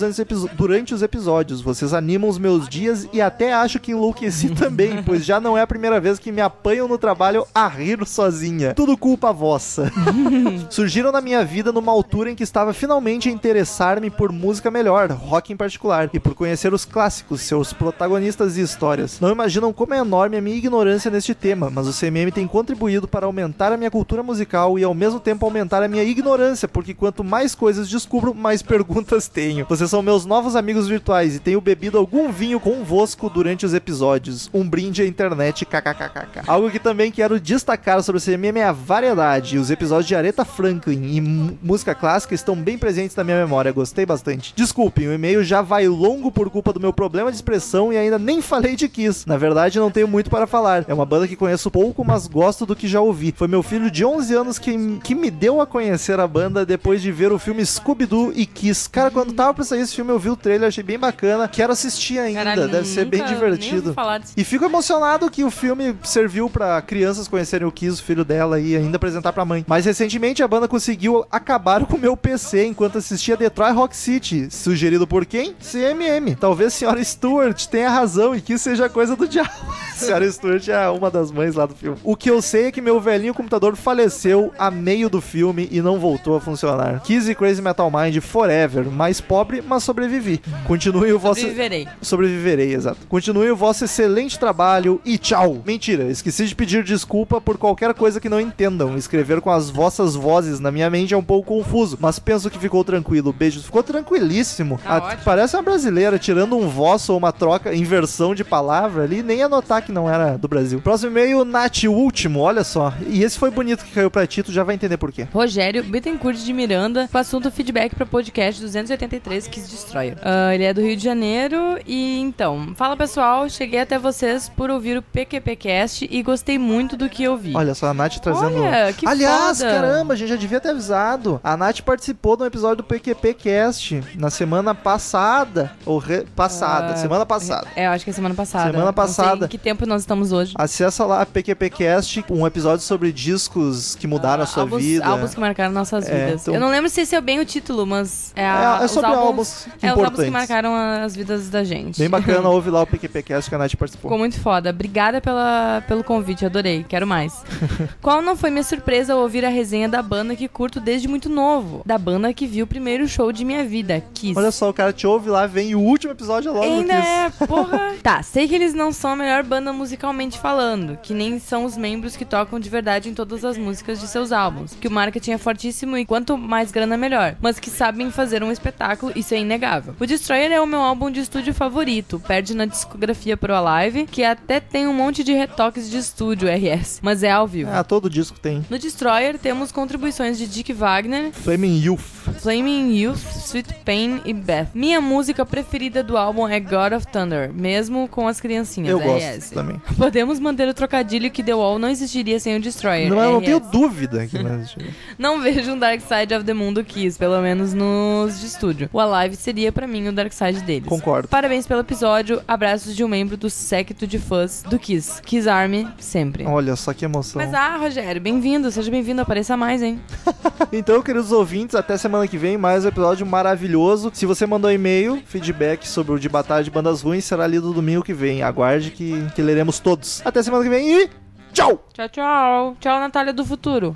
durante os episódios. Vocês animam os meus dias e até acho que enlouqueci também, pois já não é a primeira vez que me apanham no trabalho a rir sozinha. Tudo culpa vossa. Surgiram na minha vida numa altura em que estava finalmente a interessar-me por música melhor, rock em particular, e por conhecer os clássicos, seus protagonistas e histórias. Não imaginam como é enorme a minha ignorância neste tema, mas o CMM tem contribuído para aumentar a minha cultura musical e ao mesmo tempo aumentar a minha ignorância, porque quanto mais coisas descubro, mais perguntas tenho. Vocês são meus novos amigos virtuais e tenho bebido algum vinho convosco durante os episódios. Um brinde à internet, kkkk. Algo que também quero destacar sobre o CMM é a variedade. Os episódios de Aretha Franklin e música clássica estão bem presentes na minha memória, gostei bastante. Desculpem, o e-mail já vai longo por culpa do meu problema de expressão e ainda nem falei de Kiss. Na verdade, não tenho muito para falar. É uma banda que conheço pouco, mas gosto do que já ouvi. Foi meu filho de 11 anos que, que me deu a conhecer a banda depois de ver o filme Scooby-Doo e Kiss. Cara, quando tava pra sair esse filme, eu vi o trailer, achei bem bacana. Quero assistir ainda,
Caralho,
deve ser bem divertido. E fico emocionado que o filme serviu pra crianças conhecerem o Kiss, o filho dela, e ainda apresentar pra mãe. Mas recentemente a banda conseguiu acabar com o meu PC enquanto assistia Detroit Rock City, sugerido por quem? CMM. Talvez Senhora Stewart tenha razão e que seja coisa do diabo. Senhora Stewart é uma das mães lá do filme. O que eu sei é que meu velhinho computador faleceu a meio do filme e não voltou a funcionar. Kiss e Crazy Metal Mind forever. Mais pobre, mas sobrevivi. Continue o vosso...
Sobreviverei.
Sobreviverei, exato. Continue o vosso excelente trabalho e tchau. Mentira, esqueci de pedir desculpa por qualquer coisa que não entendam. Escrever com as vossas vozes na minha mente é um pouco confuso, mas penso que ficou tranquilo. Beijos. Ficou tranquilíssimo.
Tá ótimo.
parece uma brasileira tirando um vosso ou uma troca, inversão de palavra ali, nem ia notar que não era do Brasil. Próximo e-mail, Nath, último, olha só. E esse foi bonito que caiu pra ti, tu já vai entender por quê.
Rogério Bittencourt de Miranda, com assunto feedback para podcast 283 Kiss Destroyer. Ah, ele é do Rio de Janeiro e então, fala pessoal, cheguei até vocês por ouvir o PQPcast e gostei muito do que eu vi.
Olha só, a Nath trazendo.
Olha, que
Aliás,
foda.
caramba, a gente já devia ter avisado. A Nath participou de um episódio do PQP Cast na semana passada. Ou re- passada,
Ah,
semana passada.
É, eu acho que é semana passada.
Semana passada.
que tempo nós estamos hoje.
Acessa lá a PQPcast, um episódio sobre discos que mudaram a sua
álbuns,
vida.
álbuns que marcaram nossas
É,
vidas.
então-
Eu não lembro se esse é bem o título, mas é, a,
É, é
os
sobre álbuns,
álbuns, é, os álbuns que marcaram as vidas da gente.
Bem bacana, ouve lá o PQPcast que a Nath participou.
Ficou muito foda. Obrigada pela, pelo convite, adorei. Quero mais. Qual não foi minha surpresa ao ouvir a resenha da banda que curto desde muito novo? Da banda que viu o primeiro show de minha vida, Kiss.
Olha só, o cara te ouve lá, vem o último episódio é logo
Ainda
Kiss.
é, porra. tá, sei que eles não são a melhor banda musicalmente falando, que nem são os membros que tocam de verdade em todas as músicas de seus álbuns, que o marketing é fortíssimo e quanto mais grana melhor, mas que sabem fazer um espetáculo, isso é inegável. O Destroyer é o meu álbum de estúdio favorito, perde na discografia Pro Alive, que até tem um monte de retoques de estúdio RS, mas é ao vivo.
Ah, todo disco tem.
No Destroyer temos contribuições de Dick Wagner,
Flaming Youth.
Flaming Youth, Sweet Pain e Beth. Minha música preferida do álbum é God of Thunder, mesmo com as criancinhas.
Eu gosto
RS.
também.
Podemos manter o trocadilho que The Wall não existiria sem o Destroyer.
Não, eu não tenho dúvida que não existe.
Não vejo um Dark Side of the Moon do Kiss, pelo menos nos de estúdio. O Alive seria pra mim o Dark Side deles.
Concordo.
Parabéns pelo episódio, abraços de um membro do séquito de fãs do Kiss. Kiss Army, sempre.
Olha só que emoção.
Mas ah, Rogério, bem-vindo, seja bem-vindo, apareça mais, hein?
Então, queridos ouvintes, até semana que vem, mais um episódio maravilhoso. Se você mandou e-mail, feedback sobre o de Batalha de Bandas Ruins será lido domingo que vem. Aguarde que, que leremos todos. Até semana que vem e tchau!
Tchau, tchau. Tchau, Natália do Futuro.